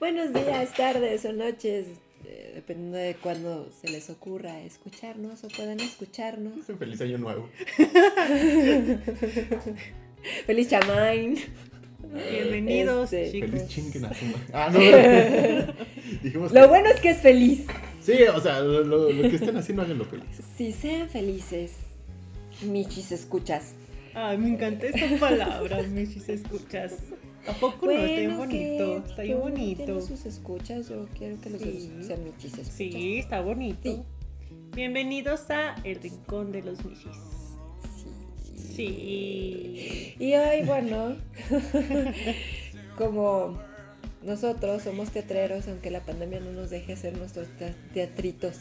Buenos días, tardes o noches, eh, dependiendo de cuándo se les ocurra escucharnos o puedan escucharnos. Feliz año nuevo. Feliz chamain. Bienvenidos, Este, chicos. Feliz chinguenazuma. Ah, no. Dijimos Lo que- bueno es que es feliz. Sí, o sea, lo, lo- lo que estén haciendo, háganlo feliz. Si sean felices, Michis escuchas. Ay, me encanta esa palabra, Michis, escuchas. ¿A poco no? Está bien bonito, está bien bonito. Tiene sus escuchas, yo quiero que los Sí. sean Michis escuchas. Sí, está bonito. Sí. Bienvenidos a El Rincón de los Michis. Sí. Sí. Y hoy, bueno, como nosotros somos teatreros, aunque la pandemia no nos deje hacer nuestros te- teatritos.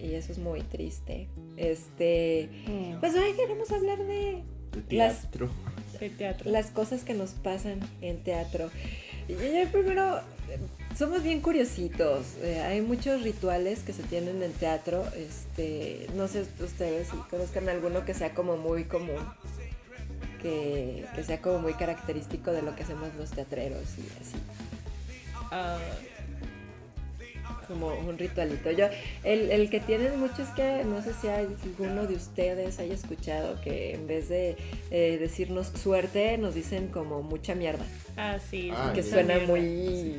Y eso es muy triste. Este, Mm, pues hoy queremos hablar de De Las- teatro. De teatro. las cosas que nos pasan en teatro. Y yo primero, somos bien curiositos. eh, hay muchos rituales que se tienen en teatro. Este, no sé ustedes si conozcan alguno que sea como muy común. Que, que sea como muy característico de lo que hacemos los teatreros y así. Ah, Como un ritualito. Yo, el, el que tienen muchos que no sé si alguno de ustedes haya escuchado que en vez de eh, decirnos suerte, nos dicen como mucha mierda. ah, sí. Ah, que suena mierda. muy.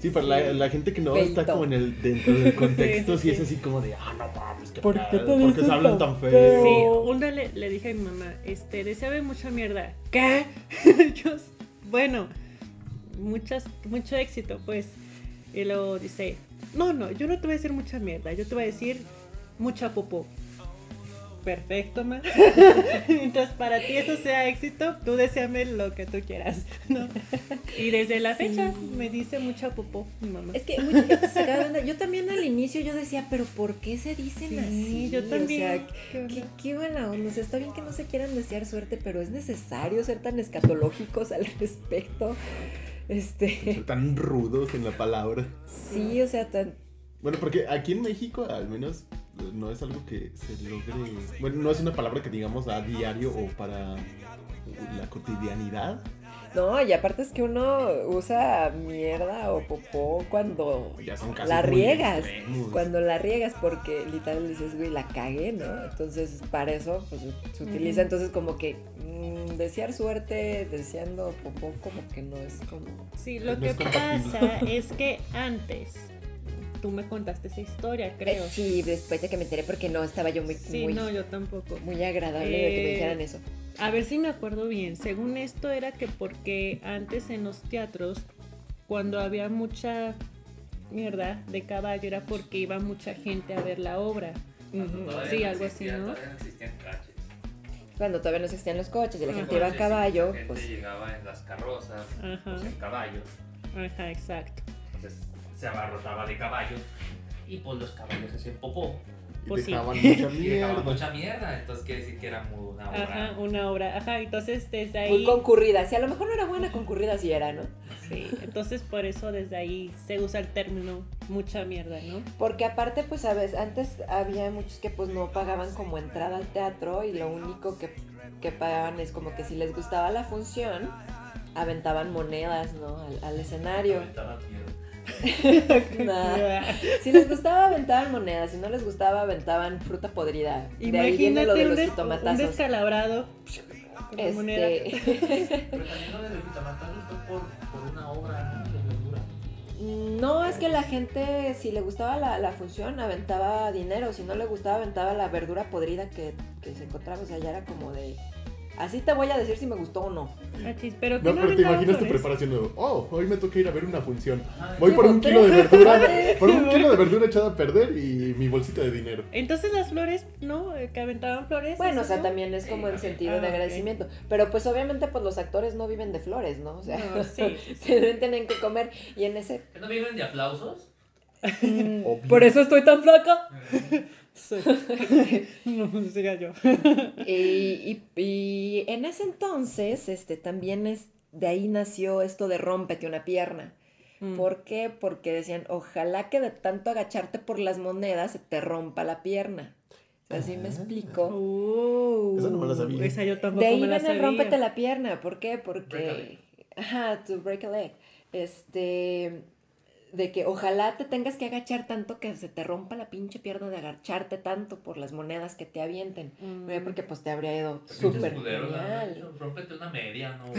Sí, para la, la gente que no Feito. está como en el dentro del contexto, Sí, sí, sí, es sí. así como de, ah, no mames, qué ¿Por qué ¿por qué se hablan tan tan Sí, feo? una le, le dije a mi mamá, este, deseaba mucha mierda. ¿Qué? Yo, bueno, muchas, mucho éxito, pues. Y luego dice, no, no, yo no te voy a decir mucha mierda, yo te voy a decir mucha popó. Perfecto, ma. Mientras para ti eso sea éxito, tú deseame lo que tú quieras, ¿no? Y desde la fecha me dice mucha popó mi mamá. Es que mucha gente se acaba de onda. Yo también al inicio yo decía, pero ¿por qué se dicen Sí, así? yo O también. sea, ¿Qué qué buena onda. O sea, está bien que no se quieran desear suerte, pero es necesario ser tan escatológicos al respecto. Este, Tan rudos en la palabra. sí, o sea, tan, Bueno, porque aquí en México al menos no es algo que se logre. Bueno, no es una palabra que digamos a diario o para la cotidianidad. No, y aparte es que uno usa mierda o popó cuando Ya son casos la riegas. extremos. Cuando la riegas porque literal dices, güey, la cagué, ¿no? Entonces, para eso pues, se utiliza entonces como que mm, desear suerte deseando popó como que no es como... Sí, lo No que pasa es que antes tú me contaste esa historia, creo. Eh, Sí, después de que me enteré porque no estaba yo muy, Sí, muy, no, yo tampoco. muy agradable de que me Eh, dijeran eso. A ver si me acuerdo bien. Según esto era que porque antes en los teatros, cuando había mucha mierda de caballo, era porque iba mucha gente a ver la obra. Sí, no algo existía- así, ¿no? Todavía no existían coches. Cuando todavía no existían los coches y la gente iba a caballo, La gente pues... llegaba en las carrozas, Ajá. pues en caballos. Ajá, exacto. Entonces se abarrotaba de caballos y pues los caballos hacían popó. Y Pues sí. dejaban mucha Y dejaban mierda. mucha mierda. Entonces quiere decir que era muy una obra. Ajá, una obra. Ajá, entonces desde ahí. Muy concurrida, si a lo mejor no era buena concurrida, sí era, ¿no? Sí, entonces por eso desde ahí se usa el término mucha mierda, ¿no? Porque aparte, pues, sabes, antes había muchos que pues no pagaban como entrada al teatro y lo único que, que pagaban es como que si les gustaba la función, aventaban monedas, ¿no? Al, al escenario. Aventaban. Nah. Si les gustaba, aventaban monedas. Si no les gustaba, aventaban fruta podrida. De ahí viene lo Imagínate de un, los des- un jitomatazos. descalabrado. con moneda. Este, Pero también lo de los jitomatazos fue por, por una obra ¿no? de verdura. no, es que la gente, si le gustaba la, la función, aventaba dinero. Si no le gustaba, aventaba la verdura podrida que, que se encontraba. O sea, ya era como de. Así te voy a decir si me gustó o no. Ah, pero que No, no, pero te imaginas tu preparación de, oh, hoy me toca ir a ver una función. Voy por un kilo de verdura, por un kilo de verdura echada a perder y mi bolsita de dinero. Entonces las flores, ¿no? Eh, Que aventaban flores. Bueno, o ¿eso sea, no? también es como en sentido ah, de ok. agradecimiento. Pero pues obviamente pues los actores no viven de flores, ¿no? O sea, No, sí, sí, sí. tienen que comer. Y en ese... ¿No viven de aplausos? Por eso estoy tan flaca. Sí. no, siga yo. Y, y- y en ese entonces, este, también es, de ahí nació esto de rómpete una pierna. Mm. ¿Por qué? Porque decían, ojalá que de tanto agacharte por las monedas se te rompa la pierna. Así me Ah. explico. Uh, Esa no me la sabía. Esa yo tampoco De ahí me la viene el sabía. rómpete la pierna. ¿Por qué? Break a Porque... Ajá, to break a leg. Este... de que ojalá te tengas que agachar tanto que se te rompa la pinche pierna de agacharte tanto por las monedas que te avienten. Mm. Porque pues te habría ido súper genial. Rómpete una media, no, no,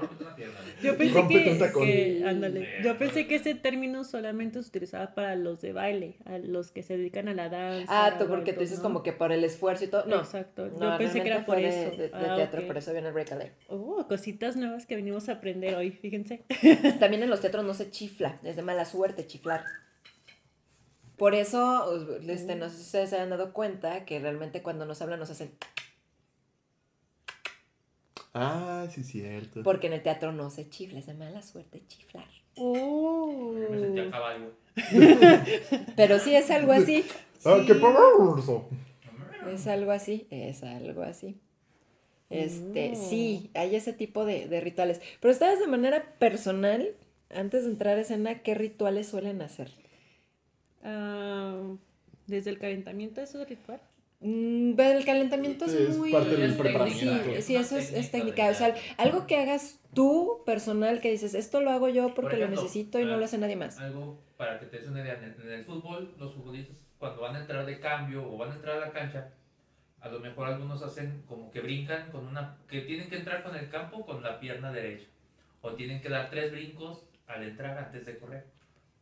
rómpete una pierna. Yo pensé que, que- ándale, yo pensé que ese término solamente se utilizaba para los de baile, a los que se dedican a la danza. Ah, tú porque tú dices ¿no? como que por el esfuerzo y todo. No. Exacto. No, yo pensé que era por eso. De, de Ah, teatro, ok. por eso viene el breakaway. Oh, cositas nuevas que venimos a aprender hoy, fíjense. También en los teatros no se chifla, es de mala suerte chiflar. Por eso, este, no sé si ustedes se han dado cuenta que realmente cuando nos hablan nos hacen, Ah, sí, cierto. porque en el teatro no se chifla, es de mala suerte chiflar. Oh. Yo me sentía caballo. Pero sí es algo así, Ah, Sí. qué perverso. es algo así, es algo así. Este, Oh. sí, hay ese tipo de, de rituales. Pero ustedes de manera personal, antes de entrar a escena, ¿qué rituales suelen hacer? Ah, desde el calentamiento, ¿eso es ritual? Mm, pero el calentamiento es, Es muy... parte del sí, preparamiento. Sí, sí, eso es, es técnica. O sea, algo que hagas tú personal que dices, esto lo hago yo porque ejemplo, lo necesito y no lo hace nadie más. Algo para que te des una idea, en el, en el fútbol, los futbolistas cuando van a entrar de cambio o van a entrar a la cancha, a lo mejor algunos hacen como que brincan con una, que tienen que entrar con el campo con la pierna derecha, o tienen que dar tres brincos al entrar antes de correr.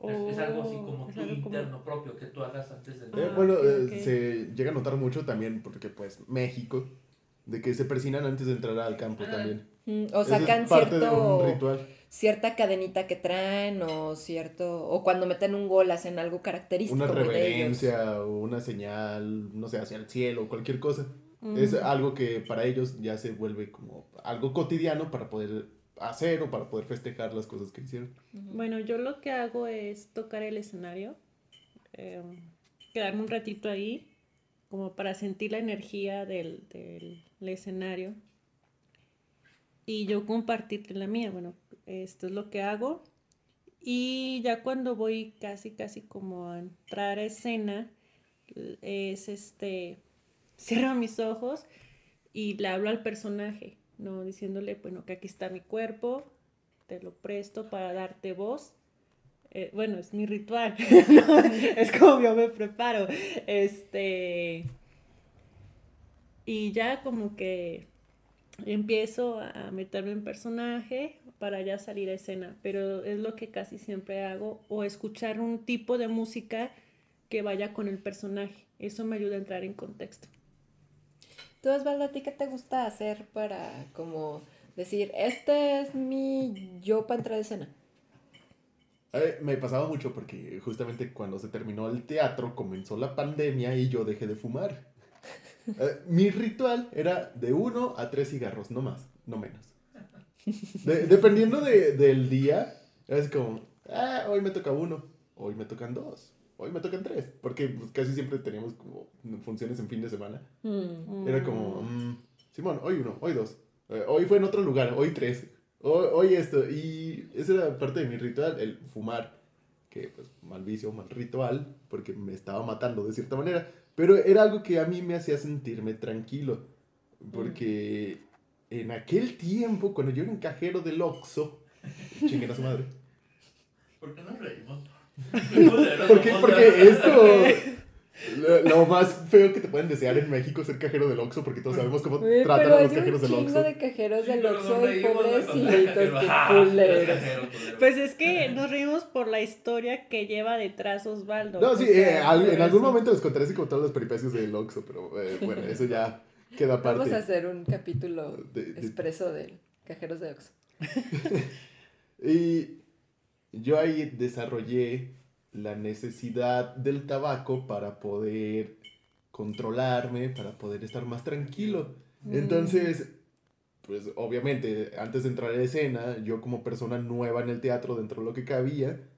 Es, es algo así como Oh, algo como- interno propio que tú hagas antes de Eh, entrar. Ah, bueno, ok, eh, ok. se llega a notar mucho también porque pues México, de que se persinan antes de entrar al campo Ah. también. Mm, O sacan parte de un cierto, ritual. cierta cadenita que traen o cierto, o cuando meten un gol hacen algo característico. Una de ellos. reverencia o una señal, no sé, hacia el cielo, cualquier cosa. Mm. Es algo que para ellos ya se vuelve como algo cotidiano para poder hacer o para poder festejar las cosas que hicieron. Bueno, yo lo que hago es tocar el escenario, eh, quedarme un ratito ahí, como para sentir la energía del, del escenario. Y yo compartirte la mía, bueno, esto es lo que hago. Y ya cuando voy casi, casi como a entrar a escena, es este, cierro mis ojos y le hablo al personaje, ¿no? Diciéndole, bueno, que aquí está mi cuerpo, te lo presto para darte voz. Eh, bueno, es mi ritual, es como yo me preparo. Este. Y ya como que empiezo a meterme en personaje para ya salir a escena, pero es lo que casi siempre hago, o escuchar un tipo de música que vaya con el personaje. Eso me ayuda a entrar en contexto. ¿Tú, Osvaldo, a ti qué te gusta hacer para como decir, este es mi yo para entrar a escena? Eh, me pasaba mucho porque justamente cuando se terminó el teatro comenzó la pandemia y yo dejé de fumar. Eh, mi ritual era de uno a tres cigarros, no más, no menos. De- dependiendo de- del día, es como, ah, hoy me toca uno, hoy me tocan dos, hoy me tocan tres, porque pues, casi siempre teníamos como funciones en fin de semana. Mm. Era como, mm, Simón, hoy uno, hoy dos, eh, hoy fue en otro lugar, hoy tres, hoy, hoy esto. Y esa era parte de mi ritual, el fumar, que pues mal vicio, mal ritual, porque me estaba matando de cierta manera, pero era algo que a mí me hacía sentirme tranquilo, porque en aquel tiempo, cuando yo era un cajero del Oxxo, chinguen a su madre. ¿Por qué nos reímos? Porque, porque esto... Lo, más feo que te pueden desear en México es ser cajero del Oxxo, porque todos sabemos cómo tratan a los cajeros del chingo Oxxo. de cajeros del Oxxo y pobrecitos, qué culeros. Pues es que nos reímos por la historia que lleva detrás Osvaldo. No, sí, eh, al- en algún momento les contaré así como todas las peripecias del Oxxo, pero eh, bueno, eso ya queda aparte. Vamos a hacer un capítulo De- de- expreso de cajeros de Oxxo. Y yo ahí desarrollé la necesidad del tabaco para poder controlarme, para poder estar más tranquilo. Mm. Entonces, pues obviamente, antes de entrar a la escena, yo como persona nueva en el teatro, dentro de lo que cabía,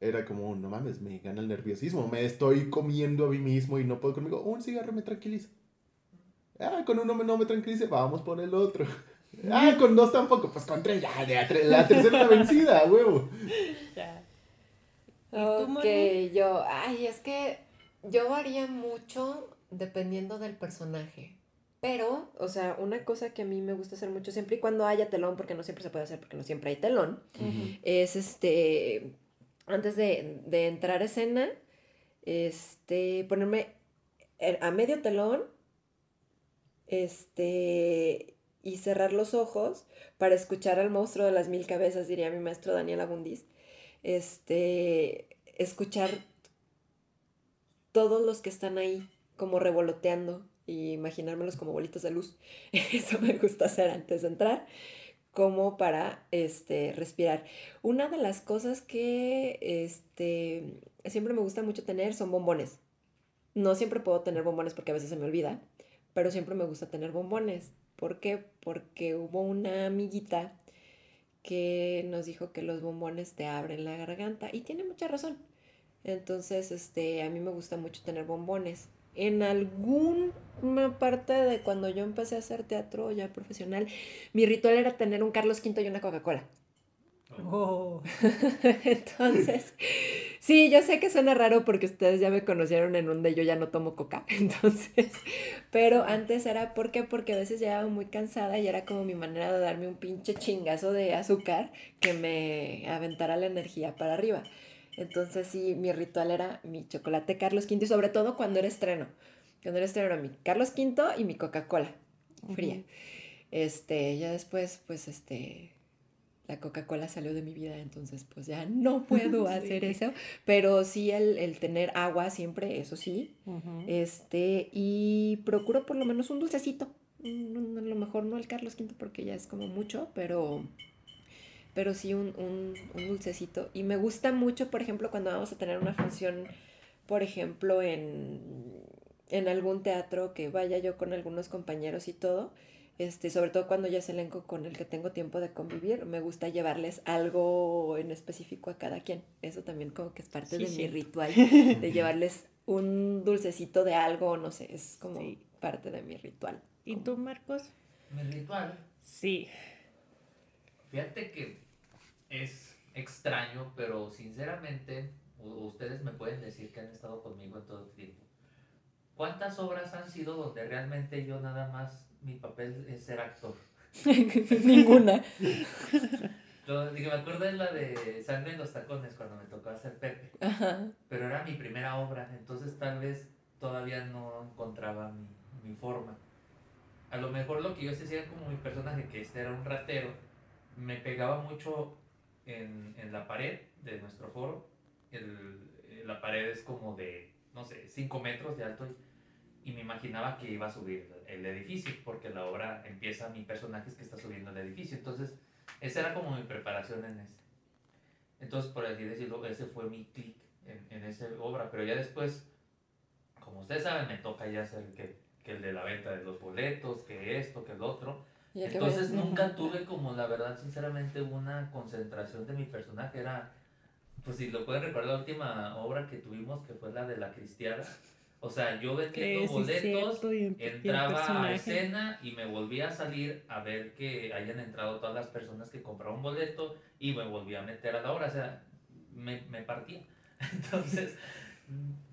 era como, no mames, me gana el nerviosismo, me estoy comiendo a mí mismo y no puedo conmigo, un cigarro me tranquiliza. Ah, con uno no me tranquilice, vamos por el otro. Ah, con dos tampoco, pues con tres, ya, ya, la tercera la vencida, huevo. Ya. ¿Y tú, Ok, yo, ay, es que yo varía mucho dependiendo del personaje. Pero, o sea, una cosa que a mí me gusta hacer mucho, siempre y cuando haya telón, porque no siempre se puede hacer, porque no siempre hay telón, es este antes de, de entrar a escena, este, ponerme er- a medio telón, este, y cerrar los ojos para escuchar al monstruo de las mil cabezas, diría mi maestro Daniel Abundis. Este, escuchar todos los que están ahí como revoloteando y imaginármelos como bolitas de luz. Eso me gusta hacer antes de entrar, como para este, respirar. Una de las cosas que este, siempre me gusta mucho tener son bombones. No siempre puedo tener bombones porque a veces se me olvida, pero siempre me gusta tener bombones. ¿Por qué? Porque hubo una amiguita que nos dijo que los bombones te abren la garganta y tiene mucha razón. Entonces, este, a mí me gusta mucho tener bombones. En alguna parte de cuando yo empecé a hacer teatro ya profesional, mi ritual era tener un Carlos V y una Coca-Cola. Oh. Entonces, sí, yo sé que suena raro porque ustedes ya me conocieron en donde yo ya no tomo coca. Entonces, pero antes era, ¿por qué? Porque a veces llegaba muy cansada y era como mi manera de darme un pinche chingazo de azúcar que me aventara la energía para arriba. Entonces, sí, mi ritual era mi chocolate Carlos V y sobre todo cuando era estreno. Cuando era estreno era mi Carlos V y mi Coca-Cola fría. Este, ya después, pues, este, la Coca-Cola salió de mi vida, entonces, pues ya no puedo Sí. hacer eso. Pero sí el, el tener agua siempre, eso sí. Este, y procuro por lo menos un dulcecito. Mm, A lo mejor no el Carlos V porque ya es como mucho, pero, pero sí un, un, un dulcecito. Y me gusta mucho, por ejemplo, cuando vamos a tener una función, por ejemplo, en, en algún teatro que vaya yo con algunos compañeros y todo. Este, sobre todo cuando ya es elenco con el que tengo tiempo de convivir, me gusta llevarles algo en específico a cada quien. Eso también como que es parte Sí, de mi ritual, de llevarles un dulcecito de algo, no sé, es como Sí. parte de mi ritual. ¿Y tú, Marcos? Mi ritual, Sí. fíjate que es extraño, pero sinceramente, ustedes me pueden decir que han estado conmigo en todo el tiempo. ¿Cuántas obras han sido donde realmente yo nada más, mi papel es ser actor? Ninguna. Yo, digo, me acuerdo de la de Sangre en los Tacones cuando me tocó hacer Pepe, Ajá. pero era mi primera obra, entonces tal vez todavía no encontraba mi, mi forma. A lo mejor lo que yo hacía como mi personaje, que este era un ratero, me pegaba mucho en, en la pared de nuestro foro. El- la pared es como de, no sé, 5 metros de alto y, y me imaginaba que iba a subir el edificio, porque la obra empieza, mi personaje es que está subiendo el edificio. Entonces, esa era como mi preparación en ese. Entonces, por así decirlo, ese fue mi clic en, en esa obra. Pero ya después, como ustedes saben, me toca ya hacer que, que el de la venta de los boletos, que esto, que el otro. Entonces nunca tuve como, la verdad, sinceramente, una concentración de mi personaje. Era, pues si lo pueden recordar, la última obra que tuvimos, que fue la de la cristiana. O sea, yo vendiendo sí, boletos, entraba a escena y me volvía a salir a ver que hayan entrado todas las personas que compraron boleto y me volvía a meter a la hora, o sea, me, me partía. Entonces,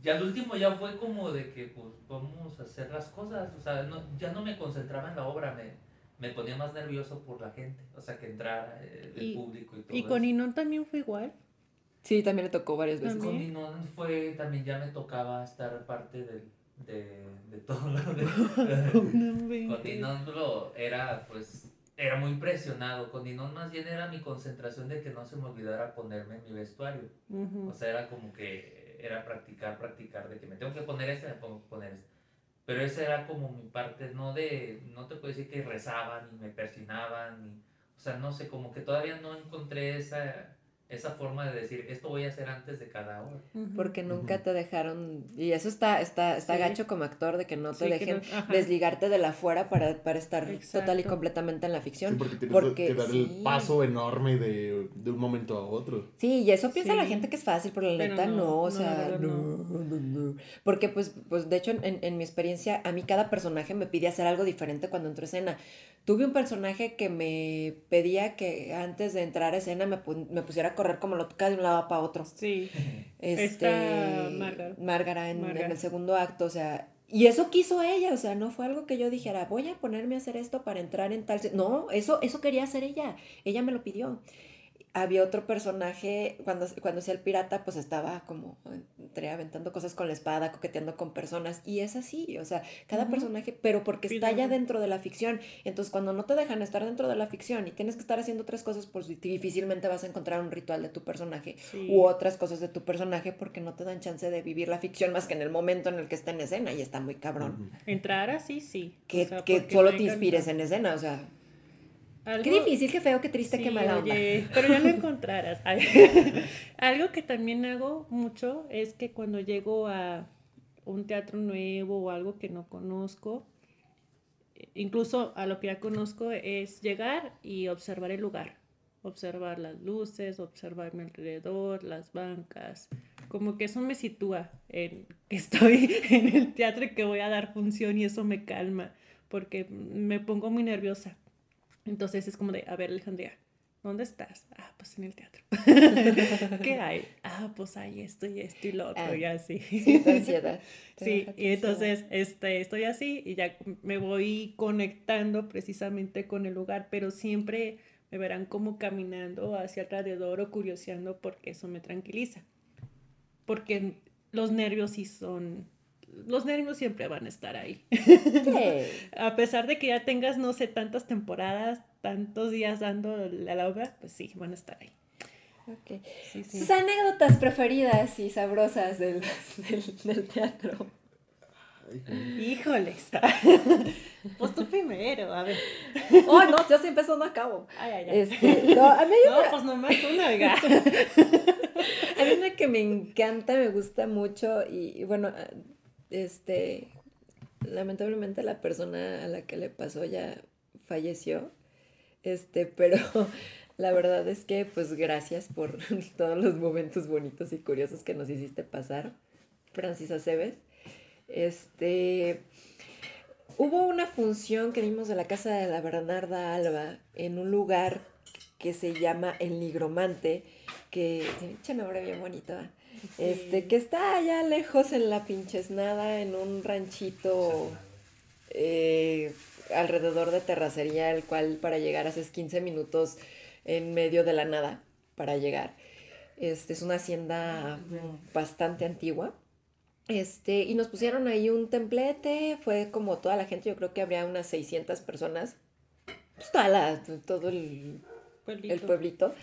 ya el último ya fue como de que pues vamos a hacer las cosas, o sea, no, ya no me concentraba en la obra, me, me ponía más nervioso por la gente, o sea, que entrara eh, el Y- público y todo ¿Y con eso. Inón también fue igual? Sí, también le tocó varias veces. Con Ninón fue, también ya me tocaba estar parte del, de, de todo lo de... Con Dinón lo era pues era muy presionado. Con Dinón más bien era mi concentración de que no se me olvidara ponerme mi vestuario. Ujú. O sea, era como que era practicar, practicar, de que me tengo que poner este, me pongo que poner este. Pero esa era como mi parte, no de, no te puedo decir que rezaban, ni me persinaban, ni, o sea, no sé, como que todavía no encontré esa, esa forma de decir, esto voy a hacer antes de cada hora. Porque nunca Ujú. te dejaron, y eso está, está, está Sí. gacho como actor, de que no te Sí, dejen no- desligarte de la fuera para, para estar total y Exacto. completamente en la Sí, ficción. porque tienes porque que dar sí. el paso enorme de, de un momento a otro. Sí, y eso piensa la Sí. gente que es fácil, pero la Pero neta no, no, o no, sea, no, no. no, no. Porque pues, pues de hecho en, en mi experiencia, a mí cada personaje me pide hacer algo diferente cuando entro a escena. Tuve un personaje que me pedía que antes de entrar a escena me, me pusiera a correr como loca de un lado para otro. Sí. Este, Esta Márgara. Márgara en, en el segundo acto, o sea, y eso quiso ella, o sea, no fue algo que yo dijera, voy a ponerme a hacer esto para entrar en tal... se-". No, eso, eso quería hacer ella, ella me lo pidió. Había otro personaje, cuando, cuando hacía el pirata, pues estaba como entre aventando cosas con la espada, coqueteando con personas, y es así, o sea, cada personaje, pero porque está ya dentro de la ficción, entonces cuando no te dejan estar dentro de la ficción y tienes que estar haciendo otras cosas, pues difícilmente vas a encontrar un ritual de tu personaje Sí. u otras cosas de tu personaje porque no te dan chance de vivir la ficción más que en el momento en el que está en escena y está muy cabrón. Ujú. Entrar así, sí. Que, O sea, que solo te inspires en escena, o sea, Algo- qué difícil, qué feo, qué triste, qué mala onda. oye, pero ya lo encontrarás. Algo que también hago mucho es que cuando llego a un teatro nuevo o algo que no conozco, incluso a lo que ya conozco, es llegar y observar el lugar. Observar las luces, observar mi alrededor, las bancas. Como que eso me sitúa en que estoy en el teatro y que voy a dar función y eso me calma porque me pongo muy nerviosa. Entonces es como de, a ver, Alejandría, ¿dónde estás? Ah, pues en el teatro. ¿Qué hay? Ah, pues hay esto y esto y lo otro, Ah, y así. Sí, ansiedad. Sí, y entonces este, estoy así y ya me voy conectando precisamente con el lugar, pero siempre me verán como caminando hacia alrededor o curioseando porque eso me tranquiliza. Porque los nervios sí son, los nervios siempre van a estar ahí. A pesar de que ya tengas, no sé, tantas temporadas, tantos días dando la la obra, pues sí, van a estar ahí. Ok. Sí, sí. Sus anécdotas preferidas y sabrosas del, del, del teatro. Híjoles. pues tú primero, a ver. Oh, no, yo siempre eso no acabo. Ay, ay, ay. Este, no, a mí pues nomás una, oiga. hay una que me encanta, me gusta mucho y, y bueno, este, lamentablemente la persona a la que le pasó ya falleció, este, pero la verdad es que pues gracias por todos los momentos bonitos y curiosos que nos hiciste pasar, Francis Aceves. Este, hubo una función que dimos de la casa de la Bernarda Alba en un lugar que se llama El Nigromante, que nombre bien bonito. Este, que está allá lejos en la pinches nada, en un ranchito eh, alrededor de terracería, el cual para llegar haces 15 minutos en medio de la nada para llegar. Este es una hacienda bastante antigua. Este, y nos pusieron ahí un templete, fue como toda la gente, yo creo que habría unas 600 personas, pues toda la- todo el el pueblito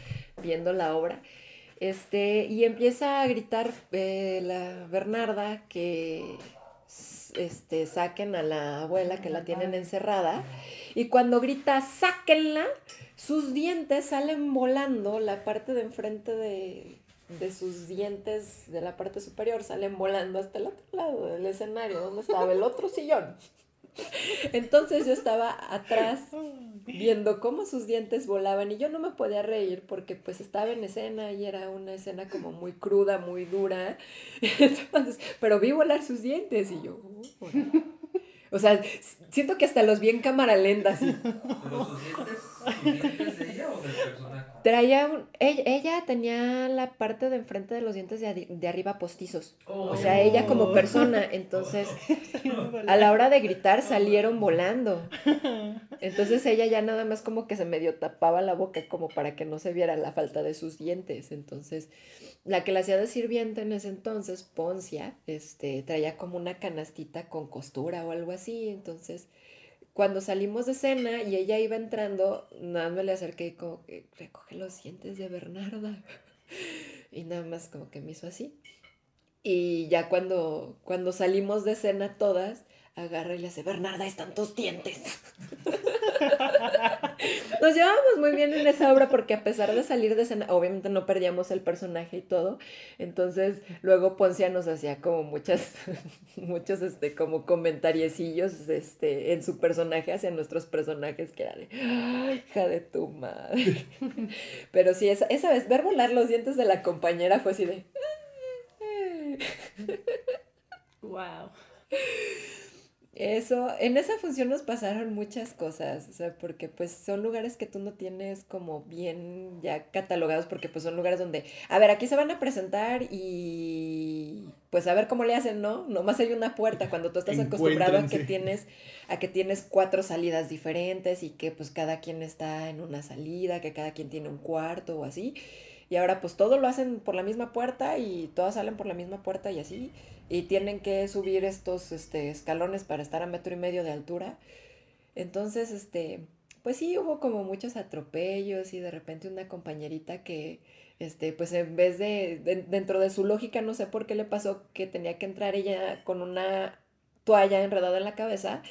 viendo la obra. Este, y empieza a gritar eh, la Bernarda que este, saquen a la abuela que la tienen encerrada. Y cuando grita, sáquenla, sus dientes salen volando, la parte de enfrente de, de sus dientes de la parte superior salen volando hasta el otro lado del escenario, donde estaba el otro sillón. Entonces yo estaba atrás viendo cómo sus dientes volaban y yo no me podía reír porque pues estaba en escena y era una escena como muy cruda, muy dura. Entonces, pero vi volar sus dientes y yo, "Oh". o sea, siento que hasta los vi en cámara lenta dientes, dientes de ella o del personaje. Traía un, ella, ella tenía la parte de enfrente de los dientes de, de arriba postizos. Oh. O sea, ella como persona, entonces a la hora de gritar salieron volando. Entonces ella ya nada más como que se medio tapaba la boca como para que no se viera la falta de sus dientes. Entonces, la que la hacía de sirviente en ese entonces, Poncia, este, traía como una canastita con costura o algo así. Entonces, cuando salimos de cena y ella iba entrando, nada más me le acerqué y como que recoge los dientes de Bernarda. Y nada más como que me hizo así. Y ya cuando, cuando salimos de cena todas, agarra y le hace, Bernarda, están tus dientes. Nos llevábamos muy bien en esa obra porque a pesar de salir de escena, obviamente no perdíamos el personaje y todo. Entonces, luego Poncia nos hacía como muchas, muchos, este, como comentariecillos, este, en su personaje hacia nuestros personajes, que era de, "Ay, hija de tu madre. Pero sí, esa, esa vez, ver volar los dientes de la compañera fue así de... Wow. Eso, en esa función nos pasaron muchas cosas, o sea, porque pues son lugares que tú no tienes como bien ya catalogados, porque pues son lugares donde, a ver, aquí se van a presentar y pues a ver cómo le hacen, ¿no? Nomás hay una puerta cuando tú estás acostumbrado a que tienes a que tienes cuatro salidas diferentes y que pues cada quien está en una salida, que cada quien tiene un cuarto o así. Y ahora pues todo lo hacen por la misma puerta y todas salen por la misma puerta y así. Y tienen que subir estos este, escalones para estar a metro y medio de altura. Entonces, este, pues sí, hubo como muchos atropellos y de repente una compañerita que, este, pues en vez de, de- dentro de su lógica, no sé por qué le pasó que tenía que entrar ella con una toalla enredada en la cabeza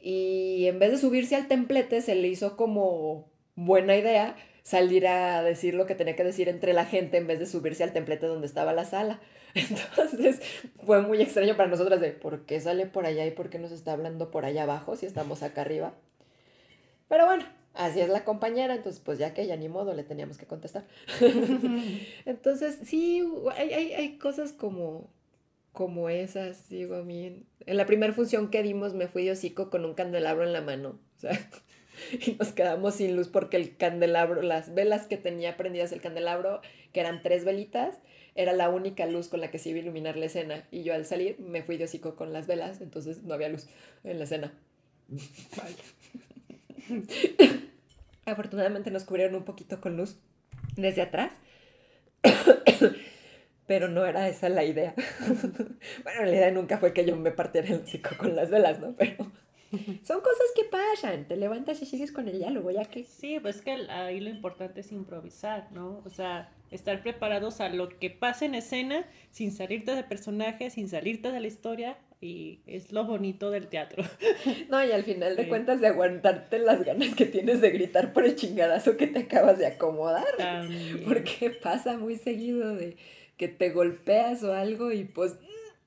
y en vez de subirse al templete se le hizo como buena idea salir a decir lo que tenía que decir entre la gente en vez de subirse al templete donde estaba la sala. Entonces fue muy extraño para nosotras de por qué sale por allá y por qué nos está hablando por allá abajo si estamos acá arriba. Pero bueno, así es la compañera, entonces pues ya que ya ni modo le teníamos que contestar. Entonces sí, hay, hay, hay cosas como, como esas, digo a mí. En, la primera función que dimos me fui de hocico con un candelabro en la mano. O sea, y nos quedamos sin luz porque el candelabro, las velas que tenía prendidas el candelabro, que eran tres velitas, era la única luz con la que se iba a iluminar la escena. Y yo al salir me fui de hocico con las velas, entonces no había luz en la escena. Afortunadamente nos cubrieron un poquito con luz desde atrás. Pero no era esa la idea. bueno, la idea nunca fue que yo me partiera el hocico con las velas, ¿no? Pero son cosas que pasan. Te levantas y sigues con el diálogo, ya que... Sí, pues que ahí lo importante es improvisar, ¿no? O sea, estar preparados a lo que pasa en escena sin salirte de personaje, sin salirte de la historia. Y es lo bonito del teatro. No, y al final de Sí. cuentas de aguantarte las ganas que tienes de gritar por el chingadazo que te acabas de acomodar. También. Porque pasa muy seguido de que te golpeas o algo y pues...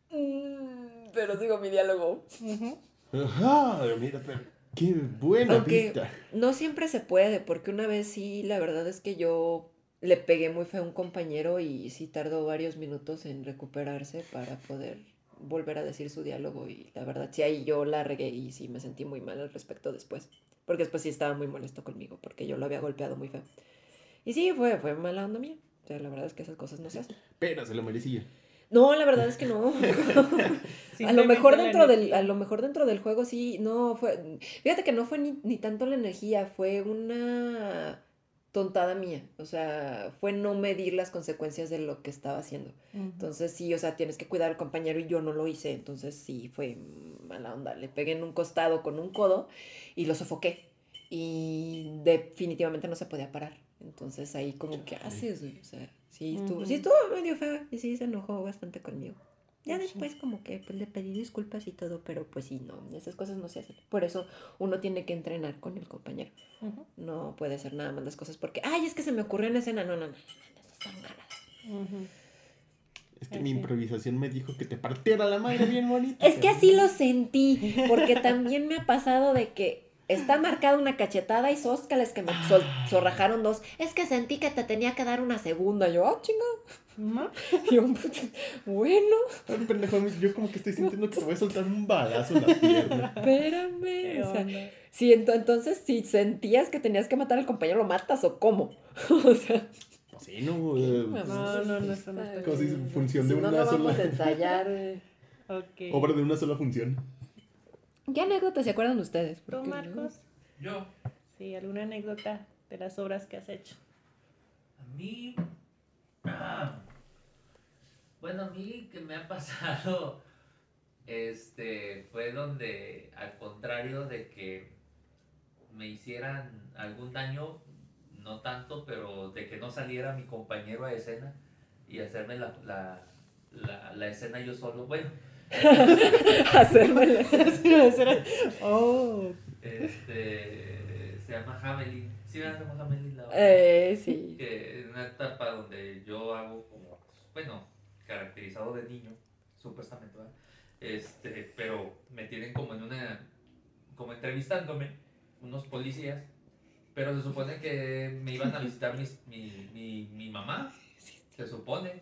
mm, Pero sigo mi diálogo. Ujú. Ajá, mira, pero qué buena Aunque vista. no siempre se puede, porque una vez sí, la verdad es que yo le pegué muy feo a un compañero y sí tardó varios minutos en recuperarse para poder volver a decir su diálogo y la verdad sí ahí yo la regué y sí me sentí muy mal al respecto después, porque después sí estaba muy molesto conmigo porque yo lo había golpeado muy feo. Y sí, fue, fue mala onda mía. O sea, la verdad es que esas cosas no se hacen. Pero se lo merecía. No, la verdad es que no. a lo mejor dentro del, a lo mejor dentro del juego sí, no fue. Fíjate que no fue ni, ni tanto la energía, fue una tontada mía. O sea, fue no medir las consecuencias de lo que estaba haciendo. Entonces sí, o sea, tienes que cuidar al compañero y yo no lo hice. Entonces sí, fue mala onda. Le pegué en un costado con un codo y lo sofoqué. Y definitivamente no se podía parar. Entonces ahí como, ¿qué haces? güey? O sea, sí estuvo, sí estuvo medio fea y sí se enojó bastante conmigo. Ya Sí. después como que pues, le pedí disculpas y todo, pero pues sí, no, esas cosas no se hacen. Por eso uno tiene que entrenar con el compañero. Ujú. No puede hacer nada más las cosas porque, ay, es que se me ocurrió en escena. No, no, no, no, son jaladas. Ujú. Es que mi Así. improvisación me dijo que te partiera la madre bien bonita. Es que así lo sentí, porque también me ha pasado de que está marcada una cachetada y sóscales que me sol- zorrajaron dos. Es que sentí que te tenía que dar una segunda. Yo, ah, chinga. Ujú. Yo, bueno, pendejo, yo como que estoy sintiendo que te voy a soltar un balazo en la pierna. espérame. ¿Qué O sea, sí, ento- entonces, si sentías que tenías que matar al compañero, ¿lo matas o cómo? o sea, Pues sí, no. eh, No, no, no, eso no está Como si función de si no, una no vamos sola. a ensayar. eh. Ok. Obra de una sola función. ¿Qué anécdotas se acuerdan ustedes? ¿Tú, Marcos? Yo, Sí, alguna anécdota de las obras que has hecho. a mí. Bueno, a mí que me ha pasado. Este. Fue donde, al contrario de que me hicieran algún daño, no tanto, pero de que no saliera mi compañero a escena y hacerme la, la, la, la escena yo solo. Bueno, Hacérmelo. oh, este. Se llama Hamelin. ¿Sí me llama Hamelin la obra? Eh, sí. que en una etapa donde yo hago como, bueno, caracterizado de niño, supuestamente, ¿verdad? Este, pero me tienen como en una, como entrevistándome, unos policías, pero se supone que me iban a visitar mis- mi, mi, mi mamá, se supone.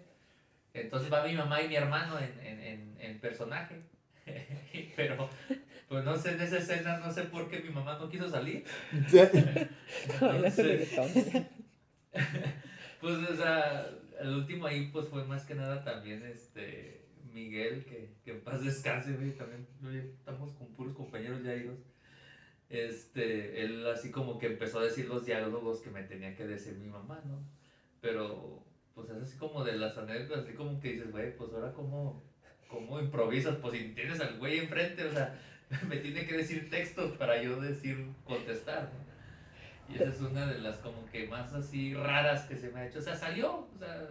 Entonces va mi mamá y mi hermano en, en, en, en personaje. pero, pues no sé, en esa escena no sé por qué mi mamá no quiso salir. Entonces, pues, o sea, el último ahí, pues fue más que nada también, este, Miguel, que, que en paz descanse, güey, también güey, estamos con puros compañeros ya hijos. Este, él así como que empezó a decir los diálogos que me tenía que decir mi mamá, ¿no? Pero, pues es así como de las anécdotas, así como que dices, güey, pues ahora cómo, cómo improvisas, pues si tienes al güey enfrente, o sea, me tiene que decir textos para yo decir, contestar, ¿no? Y esa es una de las como que más así raras que se me ha hecho. O sea, salió, o sea,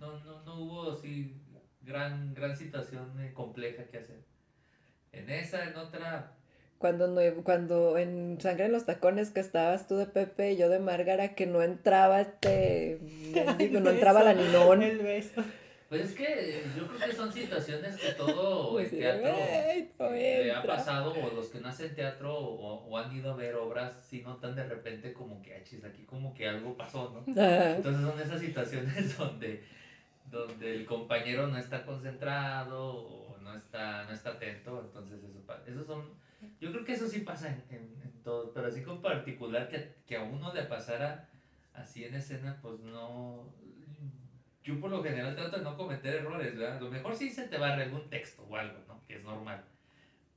no, no, no hubo así gran, gran situación eh, compleja que hacer. En esa, en otra, Cuando, no, cuando en Sangre en los Tacones que estabas tú de Pepe y yo de Márgara, que no entraba este, no entraba la Ninón. El beso. Pues es que yo creo que son situaciones que todo el Pues, teatro "Güey, no le ha entra". pasado o los que no hacen teatro o, o han ido a ver obras si notan de repente como que, "Ay, chis, aquí como que algo pasó, ¿no? Entonces son esas situaciones donde, donde el compañero no está concentrado o no está, no está atento, entonces eso, esos son, yo creo que eso sí pasa en, en, en todo, pero así con particular que, que a uno le pasara así en escena, pues no, yo por lo general trato de no cometer errores, ¿verdad? A lo mejor sí se te va algún texto o algo, ¿no? Que es normal,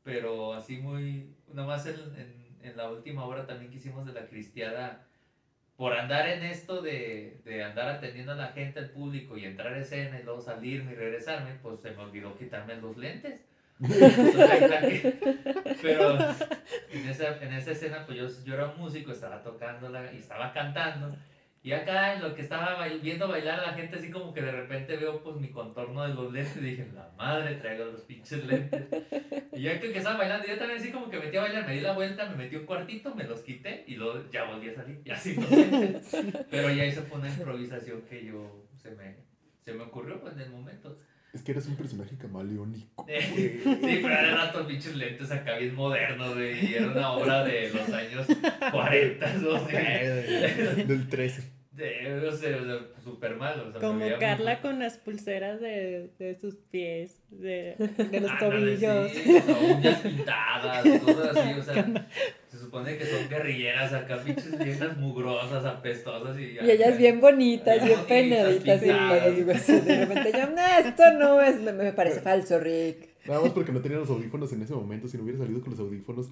pero así muy, nada más en, en, en la última obra también que hicimos de la cristiada, por andar en esto de, de andar atendiendo a la gente, al público y entrar a escena y luego salirme y regresarme, pues se me olvidó quitarme los lentes. Pero en esa, en esa escena, pues yo, yo era músico, estaba tocándola y estaba cantando. Y acá en lo que estaba bail- viendo bailar a la gente, así como que de repente veo pues mi contorno de los lentes y dije, la madre, traigo los pinches lentes. Y ya que estaba bailando, yo también así como que metí a bailar, me di la vuelta, me metí un cuartito, me los quité y luego ya volví a salir. Y así los lentes. Pero ya eso fue una improvisación que yo se me, se me ocurrió pues, en el momento. Es que eres un personaje camaleónico. Sí, pero era rato pinches lentes acá bien modernos, güey, y era una obra de los años 40, no sé. Del 13. De, no sé, o sea, súper mal. O sea, me Como muy Carla mal. con las pulseras de, de sus pies, de, de los Ándale, tobillos. Sí, uñas pintadas, cosas así, o sea, se supone que son guerrilleras acá, pinches viejas mugrosas, apestosas y... Y ellas bien bonitas, Bien peinaditas. Y así de repente yo, no, esto no es, me, me parece falso, Rick. Nada más porque no tenía los audífonos en ese momento. Si no hubiera salido con los audífonos,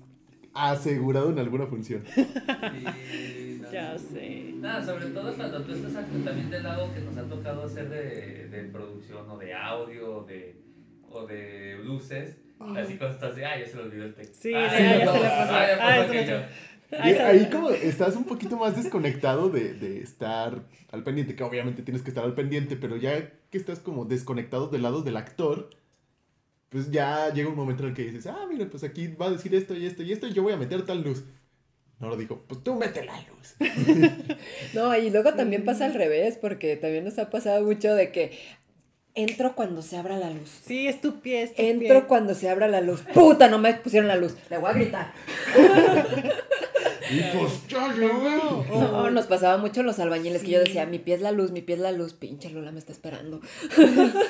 asegurado en alguna función. Sí, no, Ya sé. Nada, sobre todo cuando tú estás también del lado que nos ha tocado hacer de, de producción o de audio o de, o de luces, así cuando estás de, ah, ya se le olvidó el texto. Sí, ah, ya, ya no, se le pasó. ah, ya Ah, pasó ¿sabes? ahí como estás un poquito más desconectado de, de estar al pendiente, que obviamente tienes que estar al pendiente, pero ya que estás como desconectado del lado del actor, pues ya llega un momento en el que dices, ah, mira, pues aquí va a decir esto y esto y esto y yo voy a meter tal luz. No lo dijo, pues tú mete la luz. No, y luego también pasa al revés, porque también nos ha pasado mucho de que entro cuando se abra la luz. Sí, es tu pie, es tu Entro pie. cuando se abra la luz. ¡Puta! No me pusieron la luz. Le voy a gritar. Y pues ya llegó. No, nos pasaba mucho los albañiles que yo decía, mi pie es la luz, mi pie es la luz. Pinche Lola me está esperando.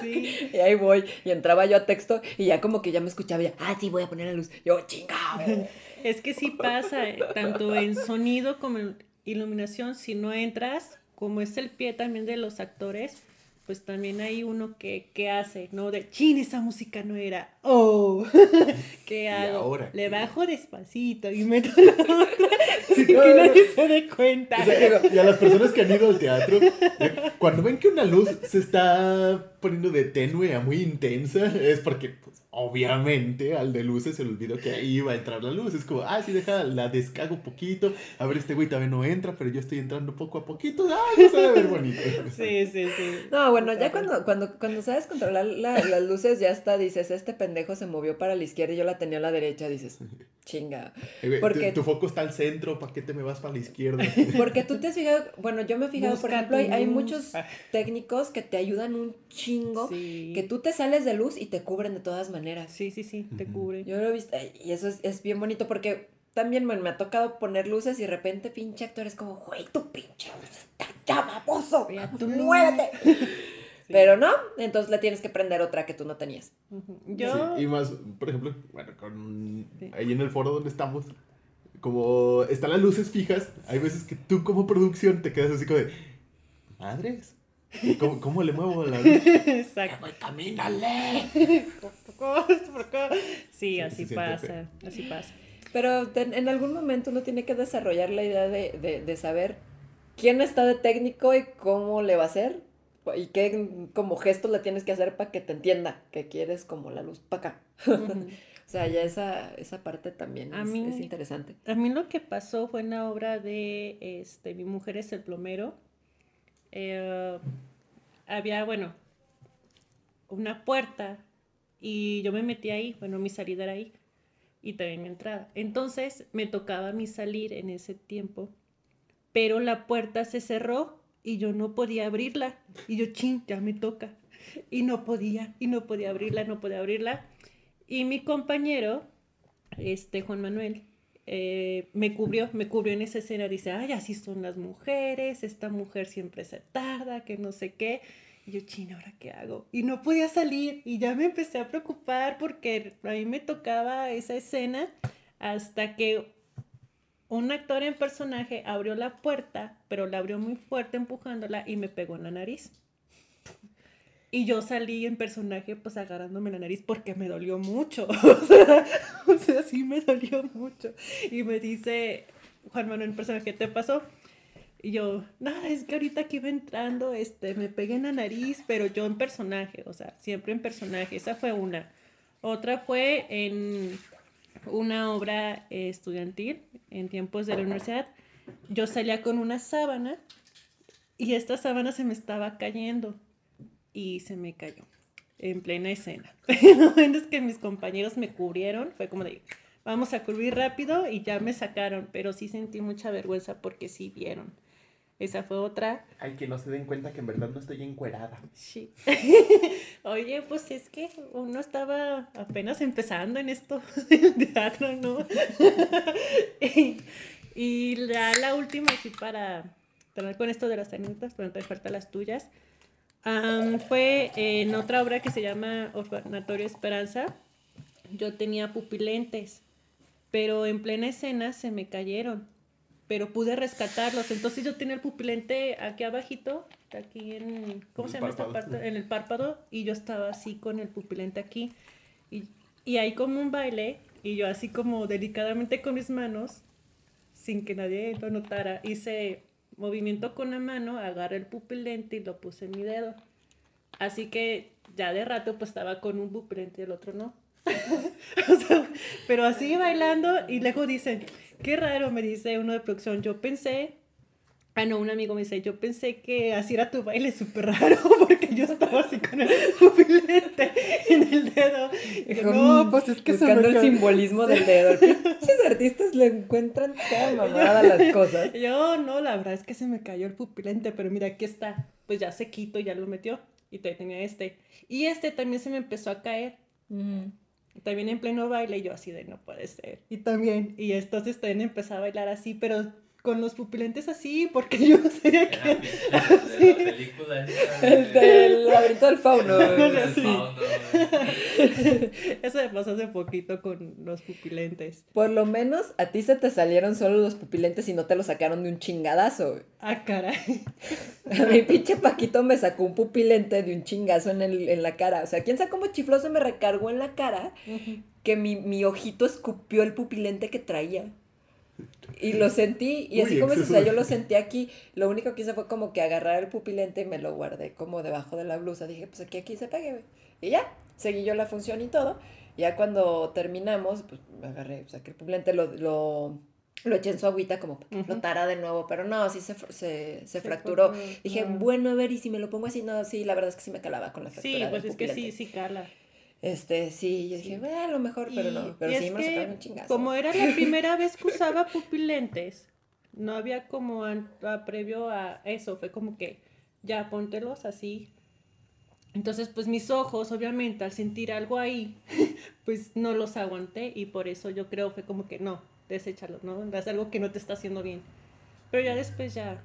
Sí. Y ahí voy. Y entraba yo a texto y ya como que ya me escuchaba. Y ya, ah, sí, voy a poner la luz. Yo, chingado. Es que sí pasa, eh, tanto en sonido como en iluminación, si no entras, como es el pie también de los actores, pues también hay uno que, que hace, ¿no? De, chin, esa música no era, oh, ¿qué hago? ahora Le qué? bajo despacito y meto la otra sin que nadie se dé cuenta. O sea, y a las personas que han ido al teatro, cuando ven que una luz se está poniendo de tenue a muy intensa, es porque, pues, obviamente, al de luces se le olvidó que ahí iba a entrar la luz. Es como, ah, sí, deja, la descago poquito. A ver, este güey todavía no entra, pero yo estoy entrando poco a poquito. Ah, ya se va a ver bonito. Sí, sí, sí. No, bueno, ya cuando, cuando, cuando sabes controlar la- las luces, ya está, dices, este pendejo se movió para la izquierda y yo la tenía a la derecha, dices, chinga. Eh, Porque- tu, tu foco está al centro, ¿para qué te me vas para la izquierda? Porque tú te has fijado, bueno, yo me he fijado, por ejemplo, hay, muchos Ah. técnicos que te ayudan un chingo, Sí. que tú te sales de luz y te cubren de todas maneras. Sí, sí, sí, te Ujú. cubre. Yo lo he visto, y eso es, es bien bonito porque también bueno, me ha tocado poner luces y de repente pinche actor es como, güey, tu pinche luz está ya baboso, luz". muévete. Pero no, entonces le tienes que prender otra que tú no tenías. Yo, Sí, y más, por ejemplo, bueno, con Sí. ahí en el foro donde estamos, como están las luces fijas, hay veces que tú como producción te quedas así como de, madres, ¿Cómo, cómo le muevo la luz? Exacto. Güey, camínale. Sí, Sí, así pasa, así pasa. Pero ten- en algún momento uno tiene que desarrollar la idea de, de- de saber quién está de técnico y cómo le va a hacer y qué como gestos le tienes que hacer para que te entienda que quieres como la luz para acá. O sea, ya esa, esa parte también A es, mí- es interesante. A mí lo que pasó fue en la obra de este, Mi mujer es el plomero. Eh, había, bueno, una puerta y yo me metí ahí, bueno, mi salida era ahí y también mi entrada. Entonces me tocaba a mí salir en ese tiempo, pero la puerta se cerró y yo no podía abrirla. Y yo, ching, ya me toca. Y no podía, y no podía abrirla, no podía abrirla. Y mi compañero, este Juan Manuel, eh, me cubrió, me cubrió en esa escena. Dice, ay, así son las mujeres, esta mujer siempre se tarda, que no sé qué. Y yo, china, ¿ahora qué hago? Y no podía salir y ya me empecé a preocupar porque a mí me tocaba esa escena hasta que un actor en personaje abrió la puerta, pero la abrió muy fuerte empujándola y me pegó en la nariz. Y yo salí en personaje pues agarrándome la nariz porque me dolió mucho. O sea, sí me dolió mucho. Y me dice Juan Manuel personaje, ¿qué te pasó? Y yo, nada, es que ahorita que iba entrando, este, me pegué en la nariz, pero yo en personaje, o sea, siempre en personaje. Esa fue una. Otra fue en una obra eh, estudiantil en tiempos de la universidad. Yo salía con una sábana y esta sábana se me estaba cayendo y se me cayó en plena escena. Lo bueno es que mis compañeros me cubrieron, fue como de, vamos a cubrir rápido y ya me sacaron, pero sí sentí mucha vergüenza porque sí vieron. Esa fue otra. Ay, que no se den cuenta que en verdad no estoy encuerada. Sí. Oye, pues es que uno estaba apenas empezando en esto del teatro, ¿no? y y la, la última, así para terminar con esto de las anécdotas, pero te falta las tuyas, am, fue en otra obra que se llama Orfanatorio Esperanza. Yo tenía pupilentes, pero en plena escena se me cayeron pero pude rescatarlos. Entonces yo tenía el pupilente aquí abajito, aquí en, ¿cómo El se llama esta párpado. parte? En el párpado, y yo estaba así con el pupilente aquí. Y, y ahí como un baile, y yo así como delicadamente con mis manos, sin que nadie lo notara, hice movimiento con la mano, agarré el pupilente y lo puse en mi dedo. Así que ya de rato pues estaba con un pupilente y el otro no. O sea, pero así bailando y luego dicen, qué raro, me dice uno de producción, yo pensé, ah no, un amigo me dice, yo pensé que así era tu baile súper raro porque yo estaba así con el pupilente en el dedo. Y yo, no, pues es que se Buscando me el ca-". simbolismo del dedo. Muchos artistas le encuentran cada mamada las cosas. Yo no, la verdad es que se me cayó el pupilente, pero mira, aquí está. Pues ya se quito, ya lo metió. Y todavía tenía este. Y este también se me empezó a caer. También en pleno baile, y yo así de no puede ser. Y también, y entonces también empecé a bailar así, pero con los pupilentes así, porque yo no sabía que. pi- en la película esta El de- del laberinto del fauno. Sí. fauno, Eso me pasó hace poquito con los pupilentes. Por lo menos a ti se te salieron solo los pupilentes y no te los sacaron de un chingadazo. Ah, caray. A mi pinche Paquito me sacó un pupilente de un chingazo en, el, en la cara. O sea, quién sabe cómo chifloso me recargó en la cara que mi, mi ojito escupió el pupilente que traía. Y lo sentí, y Uy, así como si, o sea, yo lo sentí aquí. Lo único que hice fue como que agarrar el pupilente y me lo guardé como debajo de la blusa. Dije, pues aquí, aquí se pegue, güey. Y ya, seguí yo la función y todo. Ya cuando terminamos, pues me agarré, saqué el pupilente, lo, lo, lo eché en su agüita como para que flotara de nuevo. Pero no, sí se, se, se Se fracturó. Dije, bueno, a ver, y si me lo pongo así, no, sí, la verdad es que sí me calaba con la fractura. Sí, del pues es que sí, sí, cala. Este, sí, yo dije, bueno, a lo mejor, pero Y- no. Pero sí me lo sacaron un chingazo. Como era la primera vez que usaba pupilentes, no había como an- a- previo a eso, fue como que ya póntelos así. Entonces, pues mis ojos, obviamente, al sentir algo ahí, pues no los aguanté y por eso yo creo fue como que no, deséchalos, ¿no? Es algo que no te está haciendo bien. Pero ya después ya,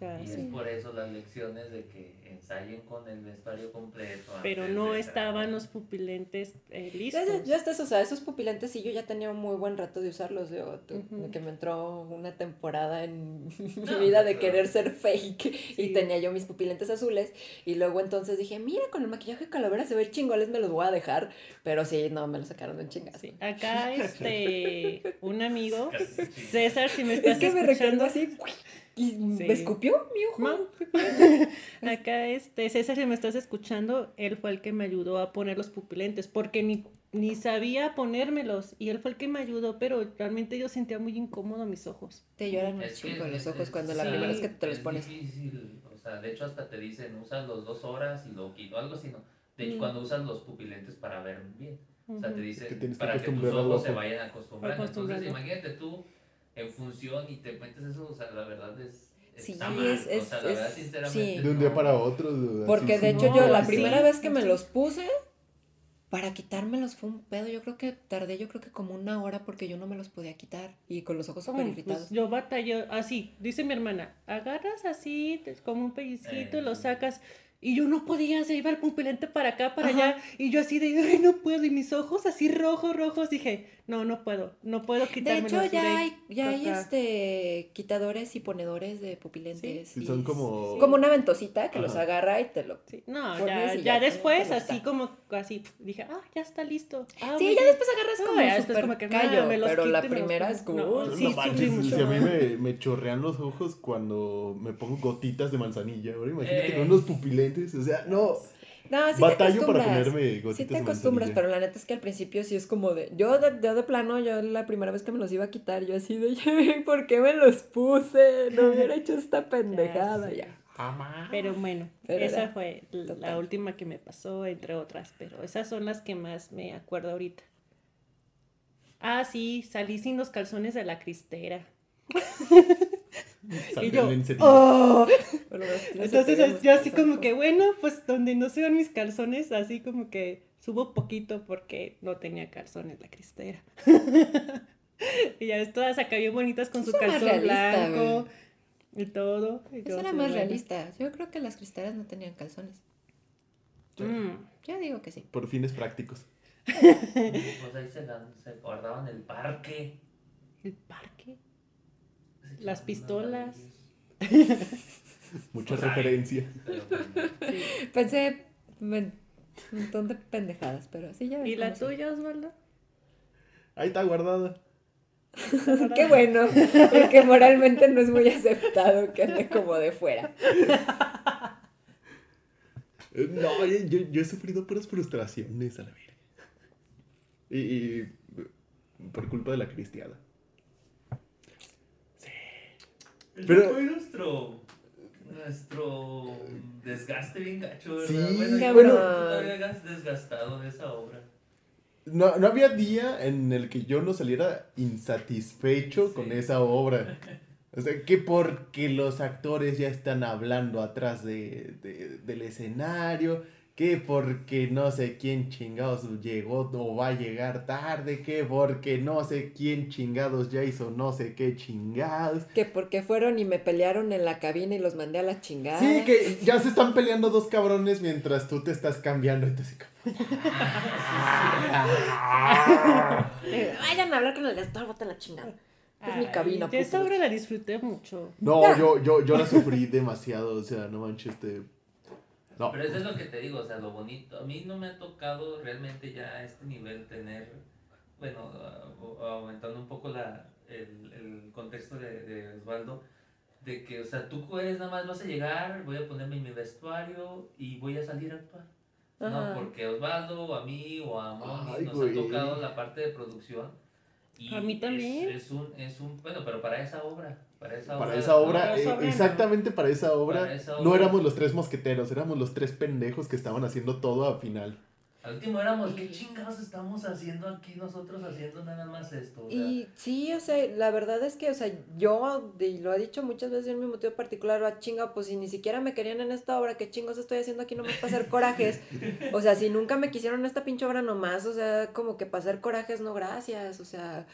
Ya, y sí. es por eso las lecciones de que ensayen con el vestuario completo. Pero no estaban los pupilentes eh, Ya, listos. ya, ya estás, o sea, esos pupilentes sí yo ya tenía un muy buen rato de usarlos, yo, que me entró una temporada en mi vida de pero- querer ser fake Sí. y tenía yo mis pupilentes azules y luego entonces dije, mira, con el maquillaje de calavera se ve chingoles, me los voy a dejar, pero sí, no, me lo sacaron de un chingazo. Sí, Acá, este, un amigo. César, si me estás Es que me escuchando, así y Sí. me escupió mi ojo. Ma- Acá, este, César, si me estás escuchando, él fue el que me ayudó a poner los pupilentes, porque ni, ni sabía ponérmelos, y él fue el que me ayudó, pero realmente yo sentía muy incómodo mis ojos. Te lloran un chingo los ojos es- cuando la sí, primera vez que te los es pones. difícil, o sea, de hecho hasta te dicen, usas los dos horas y lo quito, algo así, ¿no? De hecho, Mm. cuando usas los pupilentes para ver bien. O sea, te dicen Que para que tus ojos se vayan acostumbrando. Entonces, imagínate tú en función y te metes eso, o sea, la verdad es. Sí, está mal. es- o es- sea, la verdad, es- sinceramente. sí. De un día para otro. Porque sí. de hecho No, yo la sí, primera vez que me sí. los puse, para quitármelos fue un pedo. Yo creo que tardé, yo creo que como una hora porque yo no me los podía quitar y con los ojos súper irritados. pues, yo batallo así, dice mi hermana, agarras así, te- como un pellizquito, Eh. lo sacas. Y yo no podía, se iba el pupilente para acá, para Ajá. allá. Y yo así de, ay, no puedo. Y mis ojos así rojos, rojos. Dije, no, no puedo, no puedo De quitármelos. hecho de ya hay, ya hay acá". este quitadores y ponedores de pupilentes. Sí, y son como- como una ventosita que los agarra y te lo. Sí, No, ya, ya ya, después, así como, así, dije, ah, ya está listo. Ah, Sí, muy ya después agarras No, como ya después super como que, no, callo, me los pero quito la los primera es como. No, No sí, manches, si a mí me, me chorrean los ojos cuando me pongo gotitas de manzanilla. Ahora imagínate Eh. con unos pupilentes. O sea, no. No, sí te Batallo para acostumbras. ponerme gotitas Sí te acostumbras, pero la neta es que al principio sí es como de. Yo de, de plano, yo la primera vez que me los iba a quitar, yo así de. ¿Por qué me los puse? No hubiera hecho esta pendejada ya. Pero bueno, Pero esa era fue la total. última que me pasó, entre otras, pero esas son las que más me acuerdo ahorita. Ah, sí, salí sin los calzones de la cristera. Salió y yo. ¡oh! Entonces yo así como que, bueno, pues donde no se ven mis calzones, así como que subo poquito porque no tenía calzones la cristera. y ya todas acá bien bonitas con su Eso calzón realista, blanco y todo. y Eso era más bueno. realista. Yo creo que las cristeras no tenían calzones. Mm. Yo digo que sí. Por fines prácticos. Pues ahí se, dan- se guardaban el parque. ¿El parque? Las pistolas. Mucha Pues, pero. Sí. Pensé un montón de pendejadas, pero sí ya ves ¿Y la tuya, Osvaldo? Ahí está guardada. Qué bueno, porque moralmente no es muy aceptado que ande como de fuera. Eh, No, yo, yo- he sufrido puras frustraciones a la verga. Y, y, por culpa de la cristiada. Pero fue nuestro, nuestro desgaste bien gacho, ¿verdad? Sí, bueno, que tú todavía has desgastado de esa obra. No, no había día en el que yo no saliera insatisfecho Sí. con esa obra. O sea, que porque los actores ya están hablando atrás de, de- del escenario, que porque no sé quién chingados llegó o va a llegar tarde, que porque no sé quién chingados ya hizo no sé qué chingados. Que porque fueron y me pelearon en la cabina y los mandé a la chingada. Sí, que ya se están peleando dos cabrones mientras tú te estás cambiando. Entonces, como- Eh, Vayan a hablar con el director, boten la chingada. Es mi cabina, yo putos. obra la disfruté mucho. No, yo, yo, yo la sufrí demasiado, o sea, no manches, este... No. Pero eso es lo que te digo, o sea, lo bonito. A mí no me ha tocado realmente ya a este nivel tener, bueno, aumentando un poco la, el, el contexto de, de Osvaldo, de que, o sea, tú puedes nada más vas a llegar, voy a ponerme mi vestuario y voy a salir a actuar. Ajá. No, porque Osvaldo o a mí o a Moni Ay, nos güey. ha tocado la parte de producción. Y A mí es- también. Es, un, es un, bueno, pero para esa obra. Para esa Para obra. esa eh, obra no. exactamente para esa obra, Para esa no éramos los tres mosqueteros, éramos los tres pendejos que estaban haciendo todo al final. Al último éramos, ¿qué chingados estamos haciendo aquí nosotros haciendo nada más esto? O sea, Y sí, o sea, la verdad es que, o sea, yo, y lo he dicho muchas veces en mi motivo particular, a chinga, pues si ni siquiera me querían en esta obra, ¿qué chingos estoy haciendo aquí nomás para hacer corajes? O sea, si nunca me quisieron en esta pinche obra nomás, o sea, como que para hacer corajes, no gracias, o sea,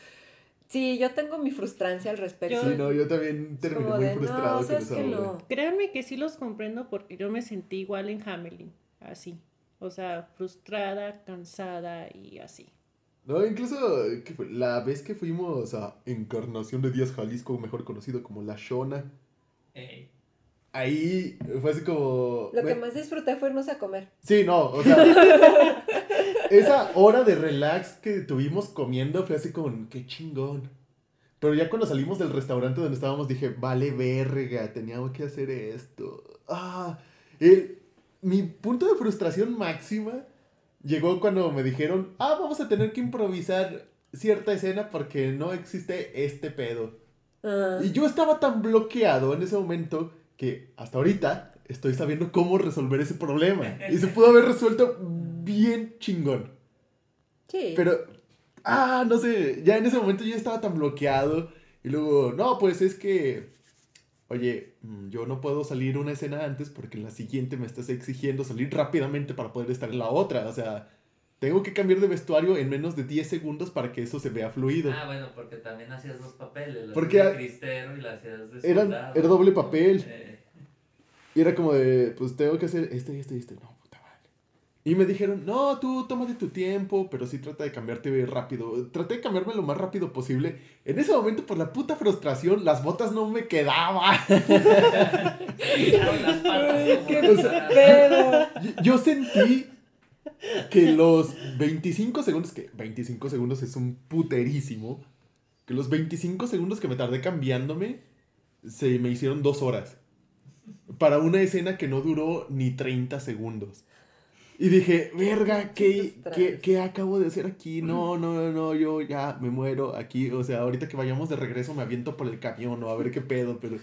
Sí, yo tengo mi frustrancia al respecto. Sí, no, yo también terminé muy de, frustrado no, con sabes esa que no. Créanme que sí los comprendo porque yo me sentí igual en Hamelin, así. O sea, frustrada, cansada y así. No, incluso ¿qué fue? la vez que fuimos a Encarnación de Díaz Jalisco, mejor conocido como La Shona, Ey. ahí fue así como... Lo que más disfruté fue irnos a comer. Sí, no, o sea, esa hora de relax que tuvimos comiendo fue así como, qué chingón. Pero ya cuando salimos del restaurante donde estábamos dije, vale verga, teníamos que hacer esto. Ah, el- mi punto de frustración máxima llegó cuando me dijeron, ah, vamos a tener que improvisar cierta escena porque no existe este pedo. Ah, Y yo estaba tan bloqueado en ese momento que hasta ahorita estoy sabiendo cómo resolver ese problema. Y se pudo haber resuelto bien chingón. sí. Pero, ah, no sé, ya en ese momento yo estaba tan bloqueado. Y luego, no, pues es que, oye, mm, yo no puedo salir una escena antes porque en la siguiente me estás exigiendo salir rápidamente para poder estar en la otra. O sea, tengo que cambiar de vestuario en menos de 10 segundos para que eso se vea fluido. Ah, bueno, porque también hacías dos papeles. La Porque de cristero y la hacías de Era, soldado. era doble papel. Eh, Y era como de, pues tengo que hacer este y este y este. No. Y me dijeron, no, tú tómate tu tiempo, pero sí trata de cambiarte rápido. Traté de cambiarme lo más rápido posible. En ese momento, por la puta frustración, las botas no me quedaban. Yo sentí que los 25 segundos, que 25 segundos es un puterísimo, que los 25 segundos que me tardé cambiándome se me hicieron dos horas. Para una escena que no duró ni 30 segundos. Y dije, verga, ¿qué, Qué qué, acabo de hacer aquí? No, no, no, no, yo ya me muero aquí. O sea, ahorita que vayamos de regreso me aviento por el camión o a ver qué pedo, pero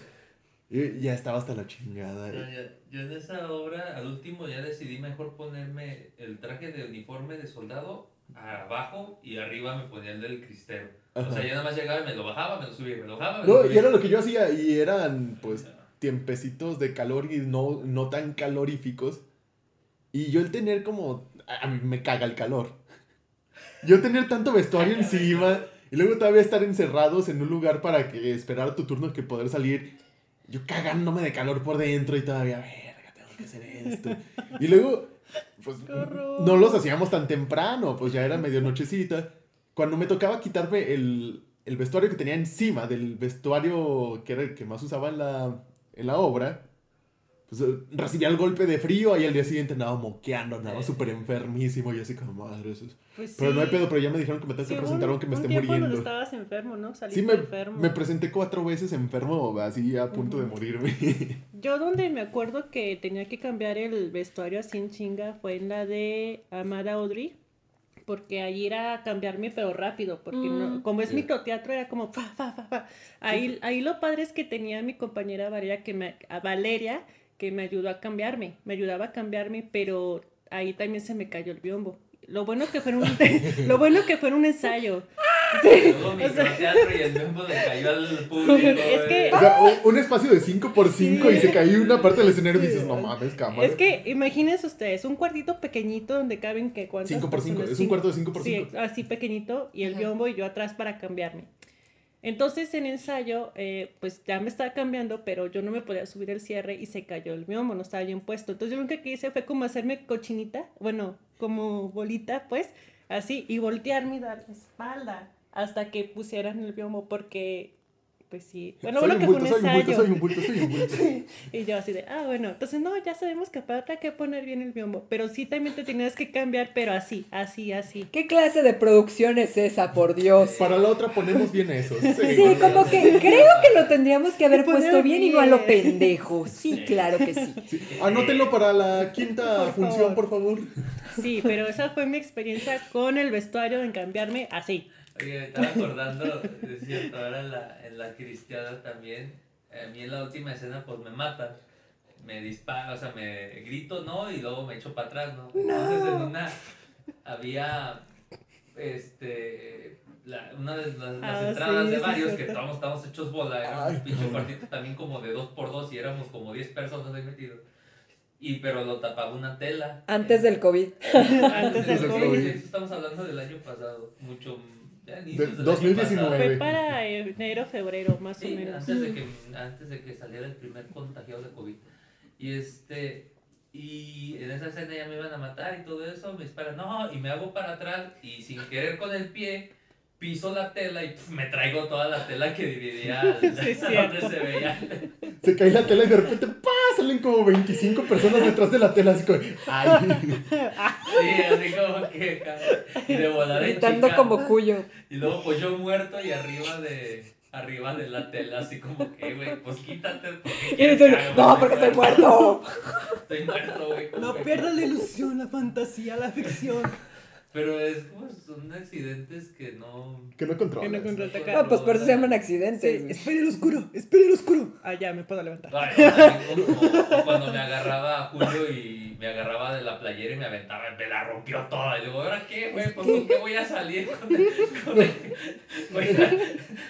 yo ya estaba hasta la chingada. No, ya- yo en esa obra, al último, ya decidí mejor ponerme el traje de uniforme de soldado abajo y arriba me ponía el del cristero. O Ajá. sea, ya nada más llegaba y me lo bajaba, me lo subía, me lo bajaba. me No, lo y subía. era lo que yo hacía, y eran pues tiempecitos de calor y no, no tan caloríficos. Y yo el tener como, a mí me caga el calor. Yo tener tanto vestuario encima y luego todavía estar encerrados en un lugar para que esperar tu turno que poder salir. Yo cagándome de calor por dentro y todavía, verga, tengo que hacer esto. Y luego, pues no los hacíamos tan temprano, pues ya era medio nochecita. Cuando me tocaba quitarme el, el vestuario que tenía encima del vestuario que era el que más usaba en la, en la obra, recibía el golpe de frío y al día siguiente andaba moqueando, andaba Sí. súper enfermísimo y así como, madre, eso es-". Pues Pero no hay pedo, pero ya me dijeron que me tengo Sí, que presentar un- aunque me esté muriendo. estabas enfermo, ¿no? Saliste Sí, me, enfermo. me presenté cuatro veces enfermo, así a punto de morirme. Yo donde me acuerdo que tenía que cambiar el vestuario así en chinga fue en la de Amada Audrey. Porque ahí era cambiarme pero rápido, porque no- Mm. como es Sí. microteatro era como fa, fa, fa, fa. Ahí, ahí lo padre es que tenía a mi compañera Valeria que me, a Valeria que me ayudó a cambiarme, me ayudaba a cambiarme, pero ahí también se me cayó el biombo. Lo bueno que fue un, lo bueno que fue un ensayo. Luego microteatro y el mismo le cayó al público. Es que-. O sea, un- un espacio de 5x5 y Sí. se cayó una parte del escenario y dices, no mames, cámara. Es que imagínense ustedes, un cuartito pequeñito donde caben que cuántas 5x5, personas? es un Cinco. cuarto de 5x5. Sí, así pequeñito y el Ajá. biombo y yo atrás para cambiarme. Entonces en ensayo, eh, pues ya me estaba cambiando, pero yo no me podía subir el cierre y se cayó el biombo, no estaba bien puesto. Entonces yo lo que hice fue como hacerme cochinita, bueno, como bolita, pues, así, y voltearme y la espalda hasta que pusieran el biombo, porque, pues sí. Bueno, soy bueno que fue un bulto, soy un bulto, ensayo. soy un bulto, soy un bulto. Y yo así de, ah, bueno, entonces no, ya sabemos que aparte hay que poner bien el biombo, pero sí también te tenías que cambiar, pero así, así, así. ¿Qué clase de producción es esa, por Dios? Para la otra ponemos bien eso. Sí, como que creo que lo tendríamos que haber puesto bien y no a lo bien. pendejo. Sí, claro que sí. Sí, Anótenlo para la quinta Por función, favor. por favor. Sí, pero esa fue mi experiencia con el vestuario en cambiarme así. Oye, me estaba acordando, de cierto, ahora en la, en la cristiana también, a mí en la última escena pues me matan, me disparan, o sea, me grito, ¿no? Y luego me echo para atrás, ¿no? Entonces en una había, este, la- una de las, las Ah, entradas sí, de varios sí. que todos estábamos hechos bola, era Ay, un pinche cuartito también como de dos por dos y éramos como 10 personas ahí metidos. Y pero lo tapaba una tela. Antes del COVID. Antes del COVID. Eso estamos hablando del año pasado, mucho del año 2019. Fue para enero, febrero, más Sí, o menos. antes de, que, antes de que saliera el primer contagiado de COVID. Y este, y en esa escena ya me iban a matar y todo eso, me espera, no, y me hago para atrás y sin querer con el pie piso la tela y pf, me traigo toda la tela que dividía Sí, donde se veía. Se cae la tela y de repente ¡pah! salen como 25 personas detrás de la tela, así como, ¡ay! Sí, así como que y de volar en Gritando chica. como cuyo. Y luego pues yo muerto y arriba de arriba de la tela así como que güey, pues quítate porque quieres no, porque estoy muerto. Estoy muerto, güey. No pierdas la ilusión, la fantasía, la ficción. Pero es como son accidentes que no. Que no controlas. Que no contraataca. No, pues por eso se llaman accidentes. Sí, espere el oscuro, espere el oscuro. Ah, ya, me puedo levantar. Ay, o cuando me agarraba a Julio y me agarraba de la playera y me aventaba, me la rompió toda. Y digo, ¿ahora qué, güey? Pues con qué voy a salir con el, con el- voy a-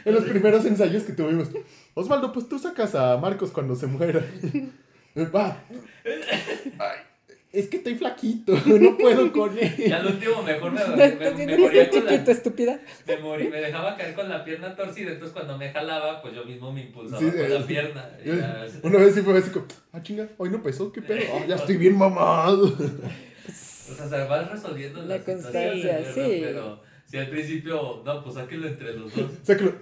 En los primeros ensayos que tuvimos. Osvaldo, pues tú sacas a Marcos cuando se muera. Va. Ay, es que estoy flaquito, no puedo con Y él. al último mejor me, me, me, me moría con chiquito, la, estúpida. me, morí, me dejaba caer con la pierna torcida, entonces cuando me jalaba, pues yo mismo me impulsaba Sí, con eh, la pierna. Y ya, Una vez sí fue así como, ah, chinga, hoy no pesó, qué pedo. Ah, ya estoy bien mamado. O sea, se vas resolviendo La las constancia, sí. Pero si al principio, no, pues sáquenlo entre los dos. Sácalo.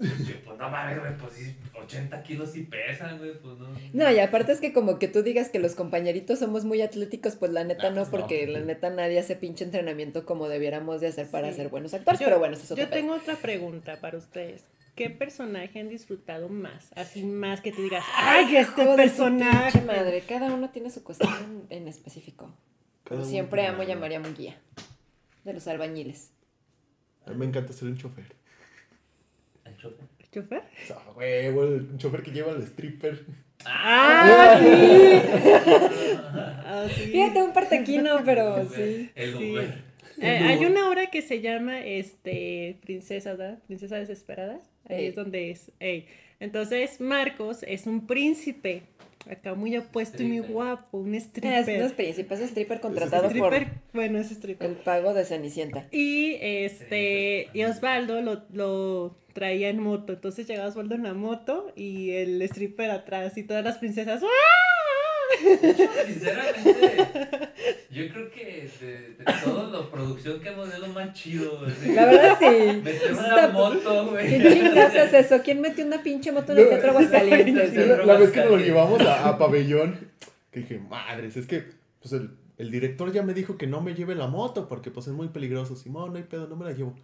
Yo, pues no mames, güey, pues sí, 80 kilos sí pesan, güey, pues no. No, y aparte es que como que tú digas que los compañeritos somos muy atléticos, pues la neta Ah, no, pues no. porque la neta nadie hace pinche entrenamiento como debiéramos de hacer para Sí. ser buenos actores, Yo- pero bueno, eso es otro Yo pedo. tengo otra pregunta para ustedes. ¿Qué personaje han disfrutado más? Así más que te digas, ¡ay, este personaje! madre, cada uno tiene su cuestión en, en específico. Cada Siempre amo algo. llamar a Munguía, de los albañiles. A mí me encanta ser un chofer. Chofer. ¿Chofer? Huevo, chofer que lleva al stripper. ¡Ah, sí! Ah, sí. Fíjate, un partequino, pero sí. El Sí. Uber. Eh, hay una obra que se llama este Princesas, ¿verdad? Princesas Desesperadas. Ahí es donde es. Entonces, Marcos es un príncipe. Acá muy apuesto y muy guapo, un Es, stripper. no es príncipe, es stripper contratado stripper, por bueno, es stripper. el pago de Cenicienta. Y este, y Osvaldo lo, lo traía en moto. Entonces llegaba Osvaldo en la moto y el stripper atrás y todas las princesas. ¡ah! Sinceramente, yo creo que de, de toda la producción que hemos es lo más chido. así. La verdad sí. Meter una Está- moto, güey. ¿Qué chingados es eso? ¿Quién metió una pinche moto en el teatro Aguascalientes? La, la vez que nos llevamos a, a pabellón, que dije, madres, es que pues el, el director ya me dijo que no me lleve la moto porque pues es muy peligroso. Simón, no hay pedo, no me la llevo.